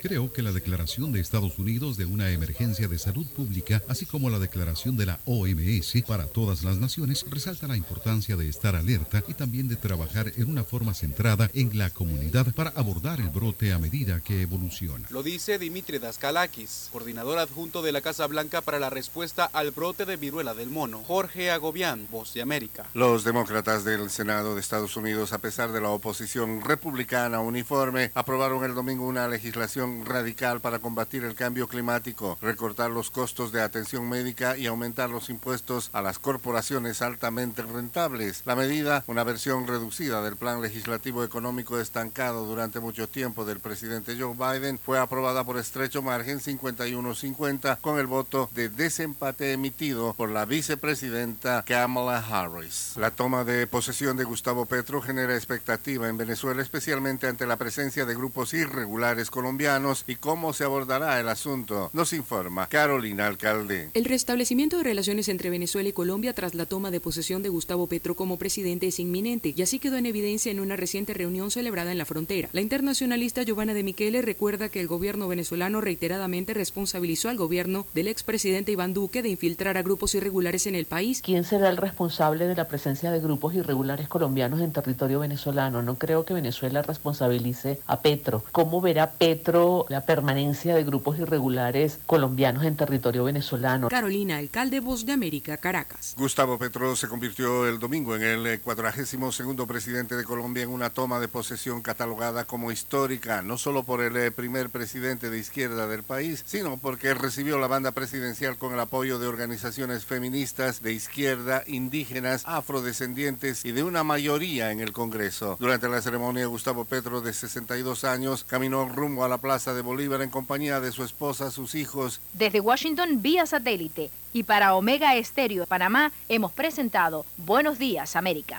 [SPEAKER 14] Creo que la declaración de Estados Unidos de una emergencia de salud pública, así como la declaración de la OMS para todas las naciones, resalta la importancia de estar alerta y también de trabajar en una forma centrada en la comunidad para abordar dar el brote a medida que evoluciona.
[SPEAKER 13] Lo dice Dimitri Daskalakis, coordinador adjunto de la Casa Blanca para la respuesta al brote de viruela del mono. Jorge Agobián, Voz de América.
[SPEAKER 9] Los demócratas del Senado de Estados Unidos, a pesar de la oposición republicana uniforme, aprobaron el domingo una legislación radical para combatir el cambio climático, recortar los costos de atención médica y aumentar los impuestos a las corporaciones altamente rentables. La medida, una versión reducida del plan legislativo económico estancado durante mucho tiempo del presidente Joe Biden fue aprobada por estrecho margen 51-50 con el voto de desempate emitido por la vicepresidenta Kamala Harris. La toma de posesión de Gustavo Petro genera expectativa en Venezuela, especialmente ante la presencia de grupos irregulares colombianos y cómo se abordará el asunto, nos informa Carolina Alcalde.
[SPEAKER 15] El restablecimiento de relaciones entre Venezuela y Colombia tras la toma de posesión de Gustavo Petro como presidente es inminente y así quedó en evidencia en una reciente reunión celebrada en la frontera. La internacionalista Giovanna de Michele recuerda que el gobierno venezolano reiteradamente responsabilizó al gobierno del expresidente Iván Duque de infiltrar a grupos irregulares en el país.
[SPEAKER 16] ¿Quién será el responsable de la presencia de grupos irregulares colombianos en territorio venezolano? No creo que Venezuela responsabilice a Petro. ¿Cómo verá Petro la permanencia de grupos irregulares colombianos en territorio venezolano?
[SPEAKER 15] Carolina, alcalde Voz de América, Caracas.
[SPEAKER 9] Gustavo Petro se convirtió el domingo en el cuadragésimo segundo presidente de Colombia en una toma de posesión catalogada como histórica, no solo por el eh, primer presidente de izquierda del país, sino porque recibió la banda presidencial con el apoyo de organizaciones feministas de izquierda, indígenas, afrodescendientes y de una mayoría en el Congreso. Durante la ceremonia, Gustavo Petro, de 62 años, caminó rumbo a la Plaza de Bolívar en compañía de su esposa, sus hijos.
[SPEAKER 17] Desde Washington, vía satélite. Y para Omega Estéreo de Panamá, hemos presentado Buenos Días, América.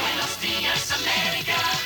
[SPEAKER 18] Buenos días, América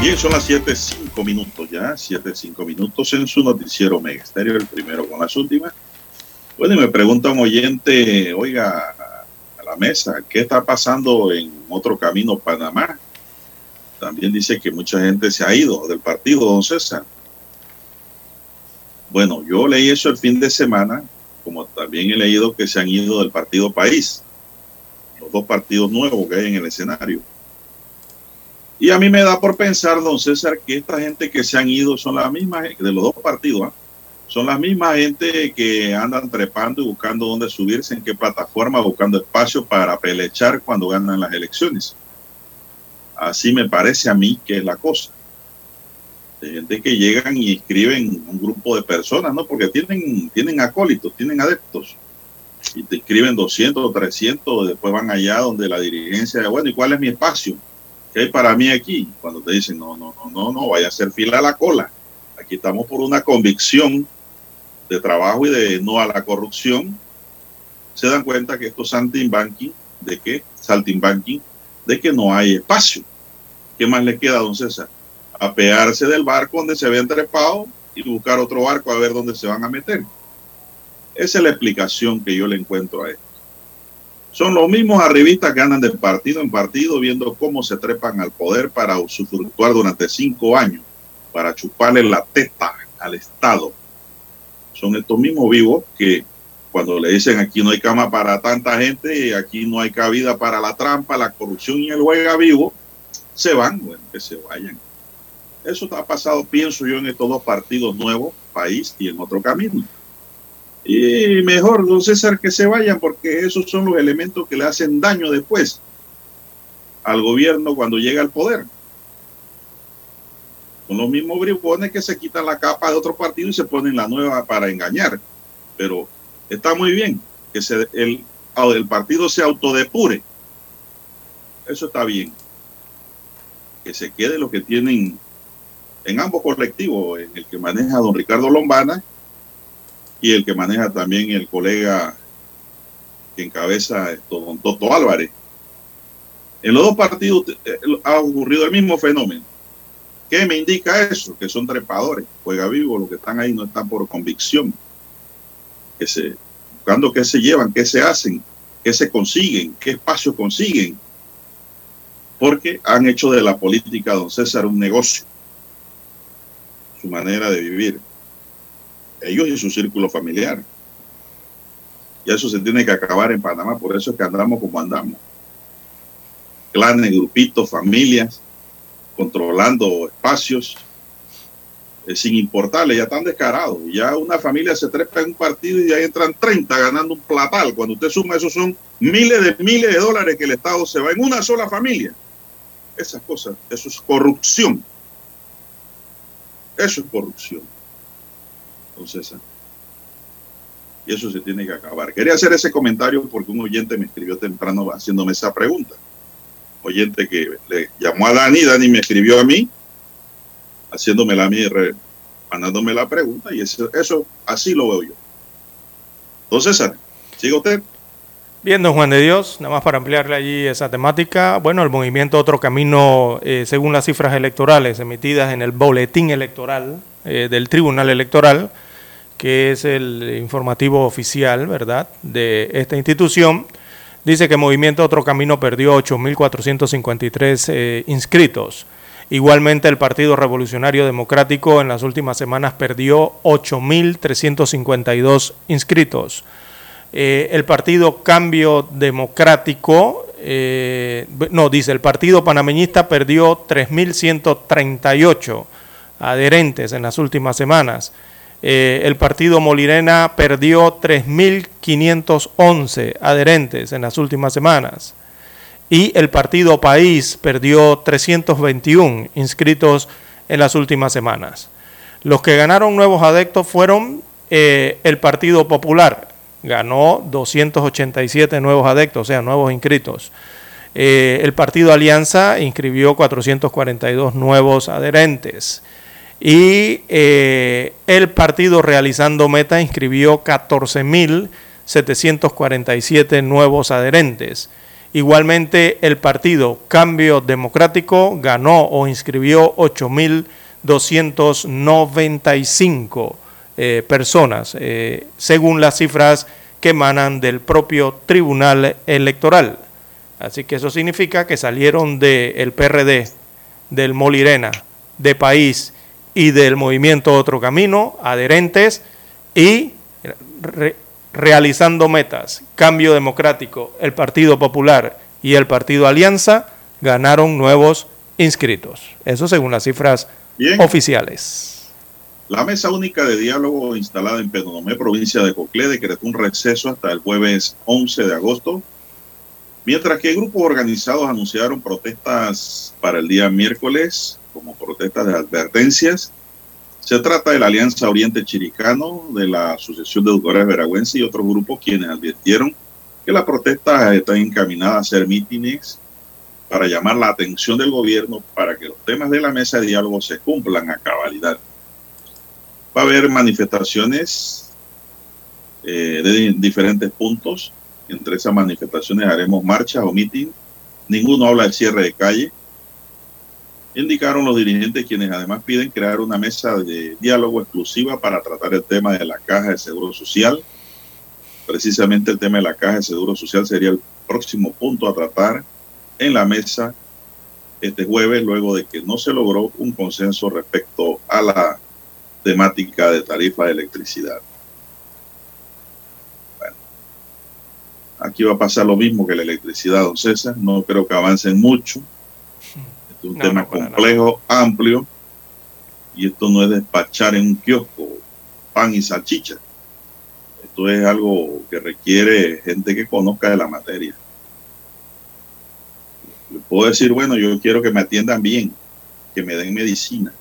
[SPEAKER 2] Bien, son las 7, 5 minutos ya, 7, 5 minutos en su noticiero Mega Estéreo, el primero con las últimas. Bueno, y me pregunta un oyente, oiga, a la mesa, ¿qué está pasando en otro camino Panamá? También dice que mucha gente se ha ido del partido, don César. Bueno, yo leí eso el fin de semana, como también he leído que se han ido del partido País, los dos partidos nuevos que hay en el escenario. Y a mí me da por pensar, don César, que esta gente que se han ido son las mismas, de los dos partidos, ¿ah? son las mismas gente que andan trepando y buscando dónde subirse, en qué plataforma, buscando espacio para pelechar cuando ganan las elecciones. Así me parece a mí que es la cosa. De gente que llegan y escriben un grupo de personas, ¿no? Porque tienen, tienen acólitos, tienen adeptos. Y te escriben 200, 300, después van allá donde la dirigencia, bueno, ¿y cuál es mi espacio? ¿Qué hay para mí aquí? Cuando te dicen, no, no, no, no, no, vaya a hacer fila a la cola. Aquí estamos por una convicción de trabajo y de no a la corrupción. Se dan cuenta que esto es saltimbanking, ¿de qué? Saltimbanking, de que no hay espacio. ¿Qué más le queda, don César? Apearse del barco donde se habían trepado y buscar otro barco a ver dónde se van a meter. Esa es la explicación que yo le encuentro a esto. Son los mismos arribistas que andan de partido en partido viendo cómo se trepan al poder para usufructuar durante cinco años, para chuparle la teta al Estado. Son estos mismos vivos que cuando le dicen aquí no hay cama para tanta gente, aquí no hay cabida para la trampa, la corrupción y el juega vivo, se van, que se vayan. Eso está pasado, pienso yo, en estos dos partidos nuevos, país y en otro camino. Y mejor, don César, que se vayan porque esos son los elementos que le hacen daño después al gobierno cuando llega al poder. Son los mismos bribones que se quitan la capa de otro partido y se ponen la nueva para engañar. Pero está muy bien que se, el, el partido se autodepure. Eso está bien. Que se quede lo que tienen en ambos colectivos, en el que maneja don Ricardo Lombana y el que maneja también el colega que encabeza esto, don Toto Álvarez. En los dos partidos eh, ha ocurrido el mismo fenómeno. ¿Qué me indica eso? Que son trepadores, juega vivo, los que están ahí no están por convicción. Que se, buscando qué se llevan, qué se hacen, qué se consiguen, qué espacio consiguen. Porque han hecho de la política, don César, un negocio. Su manera de vivir ellos y su círculo familiar. Y eso se tiene que acabar en Panamá, por eso es que andamos como andamos. Clanes, grupitos, familias, controlando espacios, eh, sin importarle, ya están descarados. Ya una familia se trepa en un partido y ya entran 30 ganando un platal. Cuando usted suma, eso son miles de miles de dólares que el Estado se va en una sola familia. Esas cosas, eso es corrupción. Eso es corrupción. César. Y eso se tiene que acabar. Quería hacer ese comentario porque un oyente me escribió temprano haciéndome esa pregunta. Oyente que le llamó a Dani, Dani me escribió a mí, haciéndome a mí, mandándome la pregunta, y eso, eso así lo veo yo. Entonces, César, sigue usted.
[SPEAKER 5] Bien, don Juan de Dios, nada más para ampliarle allí esa temática. Bueno, el movimiento Otro Camino, eh, según las cifras electorales emitidas en el boletín electoral eh, del Tribunal Electoral, que es el informativo oficial, ¿verdad?, de esta institución, dice que Movimiento Otro Camino perdió 8.453 eh, inscritos. Igualmente el Partido Revolucionario Democrático en las últimas semanas perdió 8.352 inscritos. Eh, el Partido Cambio Democrático, eh, no, dice, el Partido Panameñista perdió 3.138 adherentes en las últimas semanas. Eh, el Partido Molirena perdió 3.511 adherentes en las últimas semanas y el Partido País perdió 321 inscritos en las últimas semanas. Los que ganaron nuevos adeptos fueron eh, el Partido Popular, ganó 287 nuevos adeptos, o sea, nuevos inscritos. Eh, el Partido Alianza inscribió 442 nuevos adherentes. Y eh, el Partido Realizando Meta inscribió 14.747 nuevos adherentes. Igualmente, el partido Cambio Democrático ganó o inscribió 8.295 eh, personas, eh, según las cifras que emanan del propio Tribunal Electoral. Así que eso significa que salieron del PRD, del Molirena, de País y del Movimiento Otro Camino, adherentes y realizando metas, Cambio Democrático, el Partido Popular y el Partido Alianza ganaron nuevos inscritos. Eso según las cifras oficiales.
[SPEAKER 2] La mesa única de diálogo instalada en Penonomé, provincia de Coclé, decretó un receso hasta el jueves 11 de agosto, mientras que grupos organizados anunciaron protestas para el día miércoles como protestas de advertencias se trata de la Alianza Oriente Chiricano, de la Asociación de Educadores Veragüense y otros grupos quienes advirtieron que la protesta está encaminada a ser mítines para llamar la atención del gobierno para que los temas de la mesa de diálogo se cumplan a cabalidad. Va a haber manifestaciones eh, de diferentes puntos. Entre esas manifestaciones haremos marchas o mítines. Ninguno habla de cierre de calle indicaron los dirigentes quienes además piden crear una mesa de diálogo exclusiva para tratar el tema de la caja de seguro social. Precisamente el tema de la caja de seguro social sería el próximo punto a tratar en la mesa este jueves, luego de que no se logró un consenso respecto a la temática de tarifa de electricidad. Aquí va a pasar lo mismo que la electricidad, don César. No creo que avancen mucho es un tema complejo, amplio, y esto no es despachar en un kiosco pan y salchicha. Esto es algo que requiere gente que conozca de la materia. Le puedo decir, bueno, yo quiero que me atiendan bien, que me den medicina,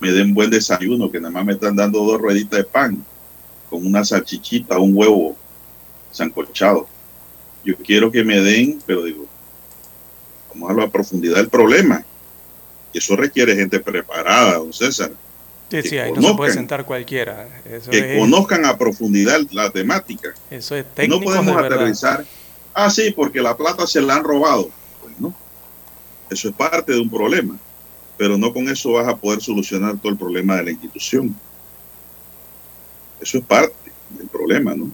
[SPEAKER 2] me den buen desayuno, que nada más me están dando dos rueditas de pan con una salchichita, un huevo sancochado. Yo quiero que me den, pero digo, vamos a la profundidad del problema. Y eso requiere gente preparada, don César.
[SPEAKER 5] Sí, sí, ahí no se puede sentar cualquiera.
[SPEAKER 2] que conozcan a profundidad la temática.
[SPEAKER 5] Eso es técnico.
[SPEAKER 2] No podemos aterrizar. Ah, sí, porque la plata se la han robado. Pues no. Eso es parte de un problema. Pero no con eso vas a poder solucionar todo el problema de la institución. Eso es parte del problema, ¿no?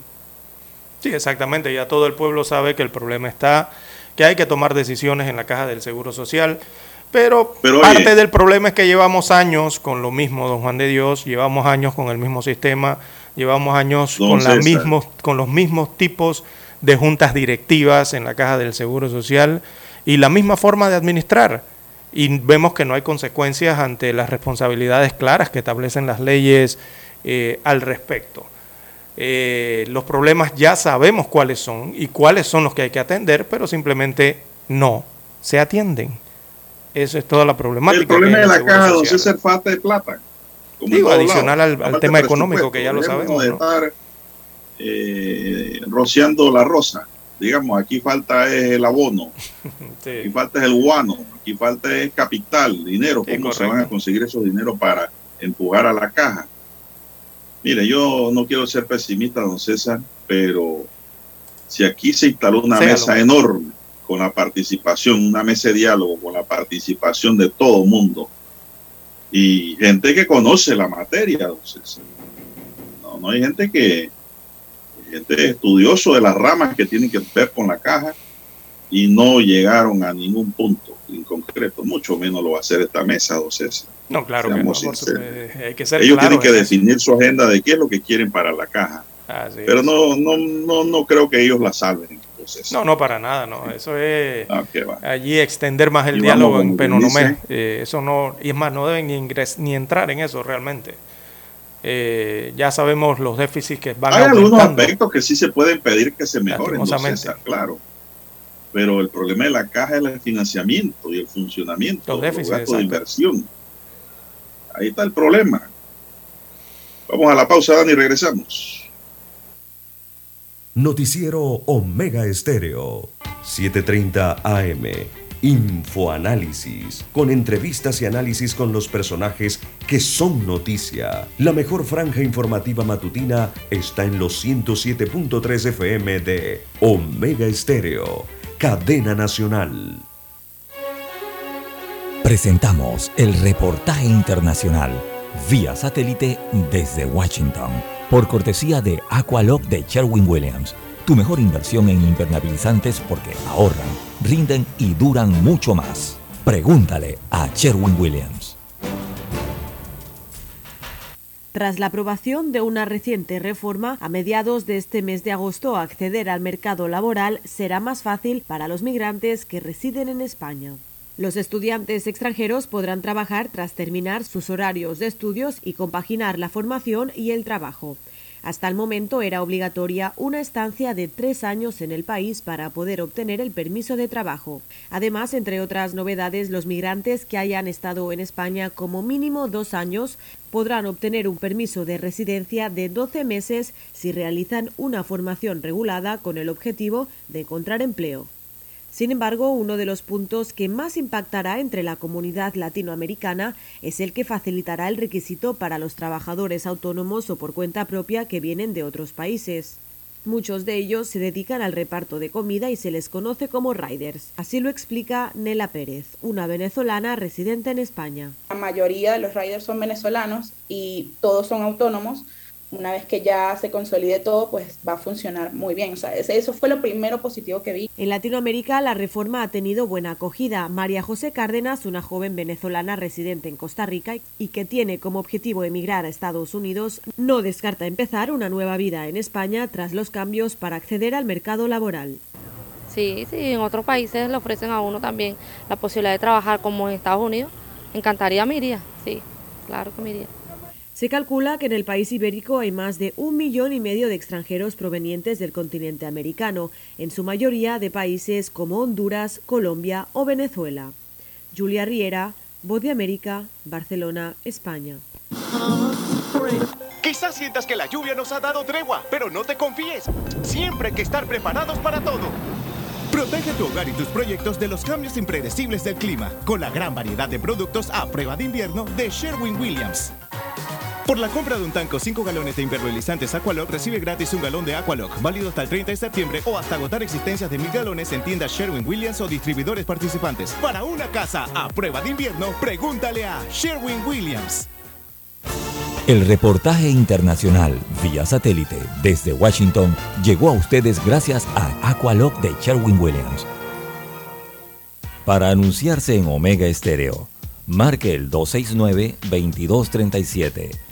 [SPEAKER 5] Sí, exactamente. Ya todo el pueblo sabe que el problema está que hay que tomar decisiones en la caja del Seguro Social. Pero, parte del problema es que llevamos años con lo mismo, don Juan de Dios, llevamos años con el mismo sistema, llevamos años con, la mismos, con los mismos tipos de juntas directivas en la caja del Seguro Social y la misma forma de administrar. Y vemos que no hay consecuencias ante las responsabilidades claras que establecen las leyes eh, al respecto. Eh, los problemas ya sabemos cuáles son y cuáles son los que hay que atender, pero simplemente no se atienden. Eso es toda la problemática.
[SPEAKER 2] El problema de la caja, don César, falta de plata.
[SPEAKER 5] Digo, adicional al, tema económico, que ya lo sabemos.
[SPEAKER 2] estar eh, rociando la rosa. Digamos, aquí falta el abono, aquí falta el guano, aquí falta el capital, dinero. ¿Cómo se van a conseguir esos dineros para empujar a la caja? Mire, yo no quiero ser pesimista, don César, pero si aquí se instaló una mesa enorme con la participación, una mesa de diálogo con la participación de todo el mundo y gente que conoce la materia, don César. No, No, no hay gente que, gente estudioso de las ramas que tienen que ver con la caja y no llegaron a ningún punto en concreto, mucho menos lo va a hacer esta mesa, docentes.
[SPEAKER 5] No, claro que no, hay que ser
[SPEAKER 2] Ellos tienen que definir su agenda de qué es lo que quieren para la caja. Pero no, no, no, no creo que ellos la salven.
[SPEAKER 5] No, no, para nada, no. Eso es ah, allí extender más el diálogo en Penonomé. Eh, eso no, y es más, no deben ni, ni entrar en eso realmente. Eh, ya sabemos los déficits que van
[SPEAKER 2] Hay algunos aspectos que sí se pueden pedir que se mejoren, claro. Pero el problema de la caja es el financiamiento y el funcionamiento, los, los gastos de inversión. Ahí está el problema. Vamos a la pausa, Dani, y regresamos.
[SPEAKER 4] Noticiero Omega Estéreo, 7:30 AM. Infoanálisis, con entrevistas y análisis con los personajes que son noticia. La mejor franja informativa matutina está en los 107.3 FM de Omega Estéreo, cadena nacional.
[SPEAKER 1] Presentamos el reportaje internacional, vía satélite desde Washington por cortesía de Aqualock de Sherwin Williams. Tu mejor inversión en impermeabilizantes porque ahorran, rinden y duran mucho más. Pregúntale a Sherwin Williams.
[SPEAKER 19] Tras la aprobación de una reciente reforma, a mediados de este mes de agosto acceder al mercado laboral será más fácil para los migrantes que residen en España. Los estudiantes extranjeros podrán trabajar tras terminar sus horarios de estudios y compaginar la formación y el trabajo. Hasta el momento era obligatoria una estancia de tres años en el país para poder obtener el permiso de trabajo. Además, entre otras novedades, los migrantes que hayan estado en España como mínimo dos años podrán obtener un permiso de residencia de 12 meses si realizan una formación regulada con el objetivo de encontrar empleo. Sin embargo, uno de los puntos que más impactará entre la comunidad latinoamericana es el que facilitará el requisito para los trabajadores autónomos o por cuenta propia que vienen de otros países. Muchos de ellos se dedican al reparto de comida y se les conoce como riders. Así lo explica Nela Pérez, una venezolana residente en España.
[SPEAKER 20] La mayoría de los riders son venezolanos y todos son autónomos una vez que ya se consolide todo, pues va a funcionar muy bien. O sea, eso fue lo primero positivo que vi.
[SPEAKER 19] En Latinoamérica la reforma ha tenido buena acogida. María José Cárdenas, una joven venezolana residente en Costa Rica y que tiene como objetivo emigrar a Estados Unidos, no descarta empezar una nueva vida en España tras los cambios para acceder al mercado laboral.
[SPEAKER 21] Sí, sí, en otros países le ofrecen a uno también la posibilidad de trabajar como en Estados Unidos. Encantaría, me iría, sí, claro que me iría.
[SPEAKER 19] Se calcula que en el país ibérico hay más de un millón y medio de extranjeros provenientes del continente americano, en su mayoría de países como Honduras, Colombia o Venezuela. Julia Riera, Voz de América, Barcelona, España.
[SPEAKER 22] Quizás sientas que la lluvia nos ha dado tregua, pero no te confíes. Siempre hay que estar preparados para todo. Protege tu hogar y tus proyectos de los cambios impredecibles del clima con la gran variedad de productos a prueba de invierno de Sherwin Williams. Por la compra de un tanco 5 galones de impermeabilizantes Aqualock, recibe gratis un galón de Aqualock, válido hasta el 30 de septiembre o hasta agotar existencias de mil galones en tiendas Sherwin Williams o distribuidores participantes. Para una casa a prueba de invierno, pregúntale a Sherwin Williams.
[SPEAKER 1] El reportaje internacional vía satélite desde Washington llegó a ustedes gracias a Aqualock de Sherwin Williams. Para anunciarse en Omega Estéreo, marque el 269-2237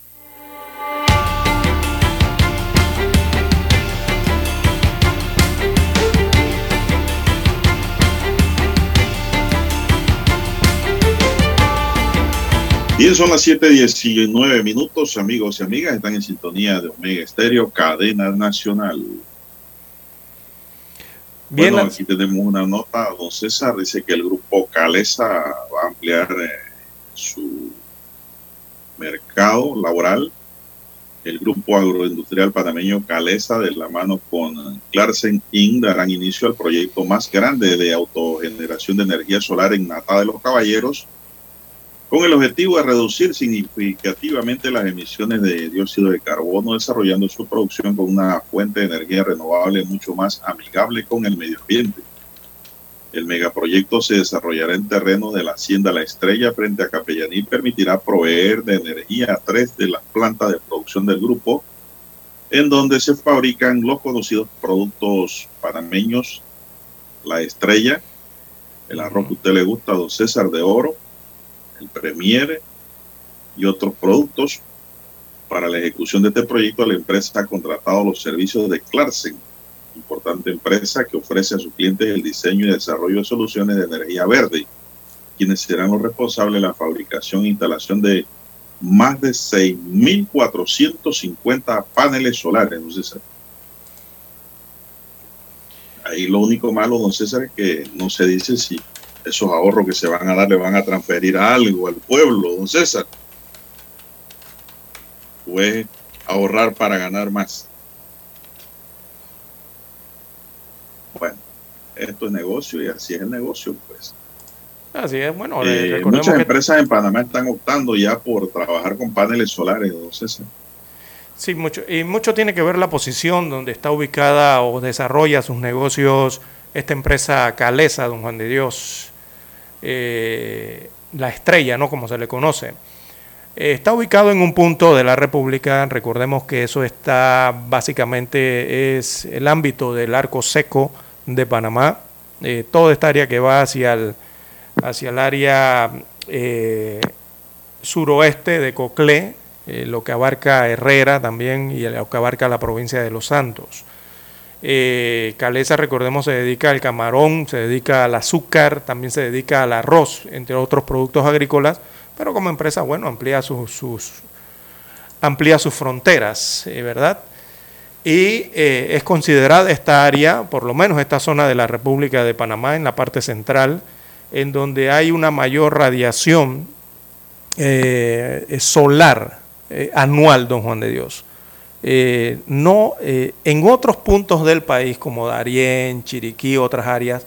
[SPEAKER 2] Bien, son las 7:19 minutos, amigos y amigas. Están en sintonía de Omega Estéreo, cadena nacional.
[SPEAKER 5] Bien,
[SPEAKER 2] bueno, aquí tenemos una nota. Don César dice que el grupo Calesa va a ampliar eh, su mercado laboral. El grupo agroindustrial panameño Calesa, de la mano con Clarsen Inc., darán inicio al proyecto más grande de autogeneración de energía solar en Nata de los Caballeros con el objetivo de reducir significativamente las emisiones de dióxido de carbono, desarrollando su producción con una fuente de energía renovable mucho más amigable con el medio ambiente. El megaproyecto se desarrollará en terreno de la Hacienda La Estrella frente a Capellaní y permitirá proveer de energía a tres de las plantas de producción del grupo, en donde se fabrican los conocidos productos panameños, La Estrella, el arroz que usted le gusta, don César de Oro, el Premiere y otros productos. Para la ejecución de este proyecto, la empresa ha contratado los servicios de Clarsen, importante empresa que ofrece a sus clientes el diseño y desarrollo de soluciones de energía verde, quienes serán los responsables de la fabricación e instalación de más de 6.450 paneles solares. Don César. Ahí lo único malo, don César, es que no se dice si esos ahorros que se van a dar le van a transferir a algo al pueblo, don César. Pues ahorrar para ganar más. Bueno, esto es negocio y así es el negocio, pues.
[SPEAKER 5] Así es, bueno,
[SPEAKER 2] eh, muchas que... empresas en Panamá están optando ya por trabajar con paneles solares, don César.
[SPEAKER 5] Sí, mucho, y mucho tiene que ver la posición donde está ubicada o desarrolla sus negocios esta empresa Calesa, don Juan de Dios. Eh, la estrella, ¿no? Como se le conoce. Eh, está ubicado en un punto de la República, recordemos que eso está básicamente es el ámbito del arco seco de Panamá, eh, toda esta área que va hacia el, hacia el área suroeste de Coclé, lo que abarca Herrera también y lo que abarca la provincia de Los Santos. Eh, Calesa, recordemos, se dedica al camarón, se dedica al azúcar, también se dedica al arroz, entre otros productos agrícolas, pero como empresa, bueno, amplía sus, amplía sus fronteras, eh, ¿verdad? Y eh, es considerada esta área, por lo menos esta zona de la República de Panamá, en la parte central, en donde hay una mayor radiación solar anual, don Juan de Dios. Eh, no, eh, en otros puntos del país, como Darién, Chiriquí, otras áreas,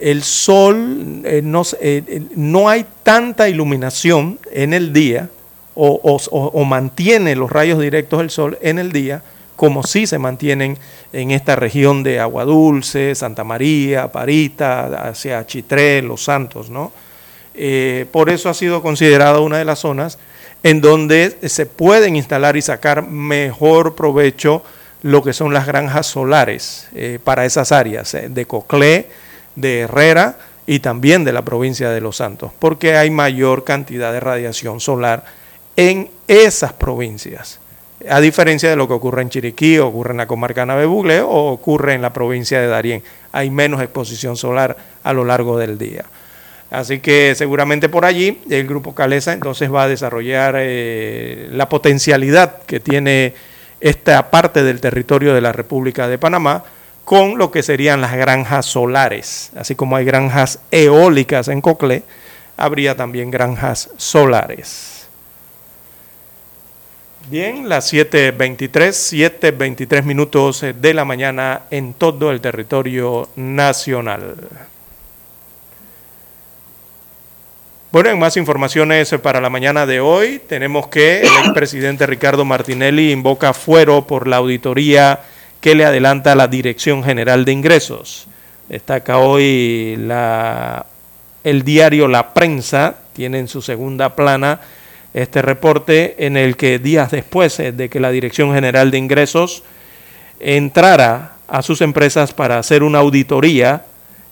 [SPEAKER 5] el sol eh, no, no, hay tanta iluminación en el día o, mantiene los rayos directos del sol en el día como sí se mantienen en esta región de Agua Dulce, Santa María, Parita, hacia Chitré, Los Santos, ¿no? por eso ha sido considerada una de las zonas en donde se pueden instalar y sacar mejor provecho lo que son las granjas solares eh, para esas áreas eh, de Coclé, de Herrera y también de la provincia de Los Santos, porque hay mayor cantidad de radiación solar en esas provincias, a diferencia de lo que ocurre en Chiriquí, ocurre en la comarca Bugle o ocurre en la provincia de Darién. Hay menos exposición solar a lo largo del día. Así que seguramente por allí el grupo Calesa entonces va a desarrollar eh, la potencialidad que tiene esta parte del territorio de la República de Panamá con lo que serían las granjas solares. Así como hay granjas eólicas en Coclé, habría también granjas solares. Bien, las 7.23, 7.23 minutos de la mañana en todo el territorio nacional. Bueno, en más informaciones para la mañana de hoy, tenemos que el expresidente Ricardo Martinelli invoca fuero por la auditoría que le adelanta la Dirección General de Ingresos. Destaca hoy el diario La Prensa, tiene en su segunda plana este reporte en el que días después de que la Dirección General de Ingresos entrara a sus empresas para hacer una auditoría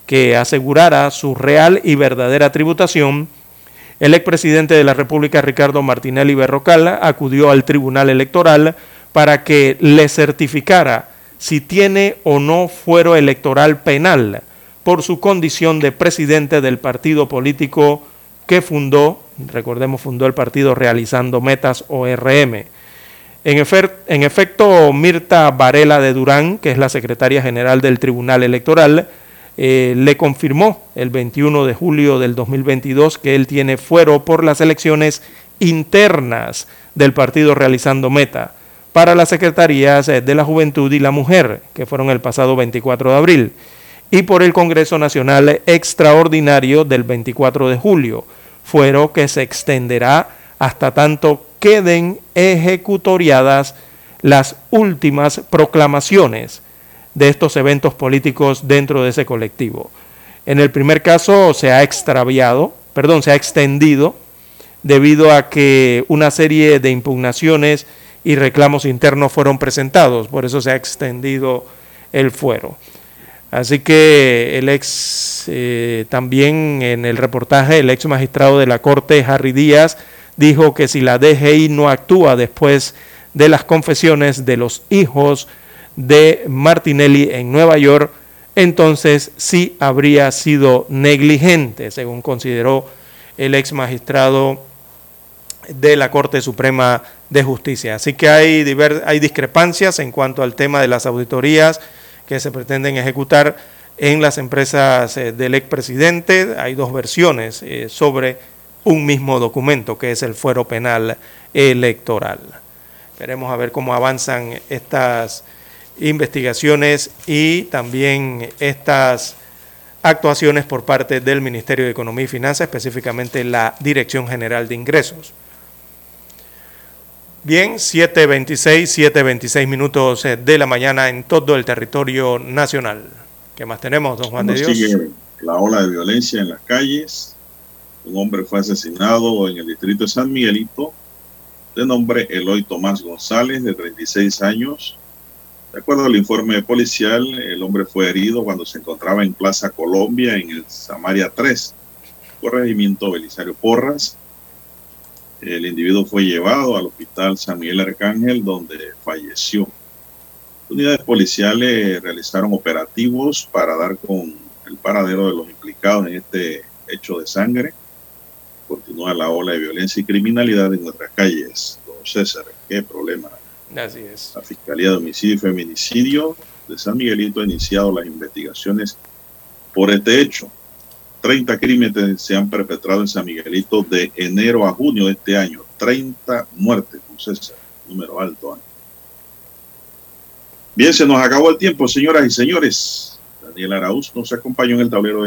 [SPEAKER 5] que asegurara su real y verdadera tributación, el expresidente de la República, Ricardo Martinelli Berrocal, acudió al Tribunal Electoral para que le certificara si tiene o no fuero electoral penal por su condición de presidente del partido político que fundó, recordemos, fundó el partido Realizando Metas ORM. En, en efecto, Mirta Varela de Durán, que es la secretaria general del Tribunal Electoral, eh, le confirmó el 21 de julio del 2022 que él tiene fuero por las elecciones internas del partido Realizando Meta para las secretarías eh, de la Juventud y la Mujer, que fueron el pasado 24 de abril, y por el Congreso Nacional Extraordinario del 24 de julio, fuero que se extenderá hasta tanto queden ejecutoriadas las últimas proclamaciones de estos eventos políticos dentro de ese colectivo. En el primer caso se ha extraviado, perdón, se ha extendido debido a que una serie de impugnaciones y reclamos internos fueron presentados, por eso se ha extendido el fuero. Así que el ex, eh, también en el reportaje, el ex magistrado de la Corte, Harry Díaz, dijo que si la DGI no actúa después de las confesiones de los hijos de Martinelli en Nueva York, entonces sí habría sido negligente, según consideró el ex magistrado de la Corte Suprema de Justicia. Así que hay, hay discrepancias en cuanto al tema de las auditorías que se pretenden ejecutar en las empresas eh, del expresidente. Hay dos versiones eh, sobre un mismo documento, que es el fuero penal electoral. Veremos a ver cómo avanzan estas investigaciones y también estas actuaciones por parte del Ministerio de Economía y Finanzas, específicamente la Dirección General de Ingresos. Bien, 7.26, 7.26 minutos eh, de la mañana en todo el territorio nacional. ¿Qué más tenemos, don Juan de Dios?
[SPEAKER 2] Sigue la ola de violencia en las calles. Un hombre fue asesinado en el distrito de San Miguelito, de nombre Eloy Tomás González, de 36 años. De acuerdo al informe policial, el hombre fue herido cuando se encontraba en Plaza Colombia, en el Samaria 3, corregimiento Belisario Porras el individuo fue llevado al hospital San Miguel Arcángel, donde falleció. Unidades policiales realizaron operativos para dar con el paradero de los implicados en este hecho de sangre. Continúa la ola de violencia y criminalidad en nuestras calles. Don César, qué problema.
[SPEAKER 5] Así es.
[SPEAKER 2] La Fiscalía de Homicidio y Feminicidio de San Miguelito ha iniciado las investigaciones por este hecho. 30 crímenes se han perpetrado en San Miguelito de enero a junio de este año. 30 muertes, con César, número alto. ¿eh? Bien, se nos acabó el tiempo, señoras y señores. Daniel Arauz nos acompañó en el tablero de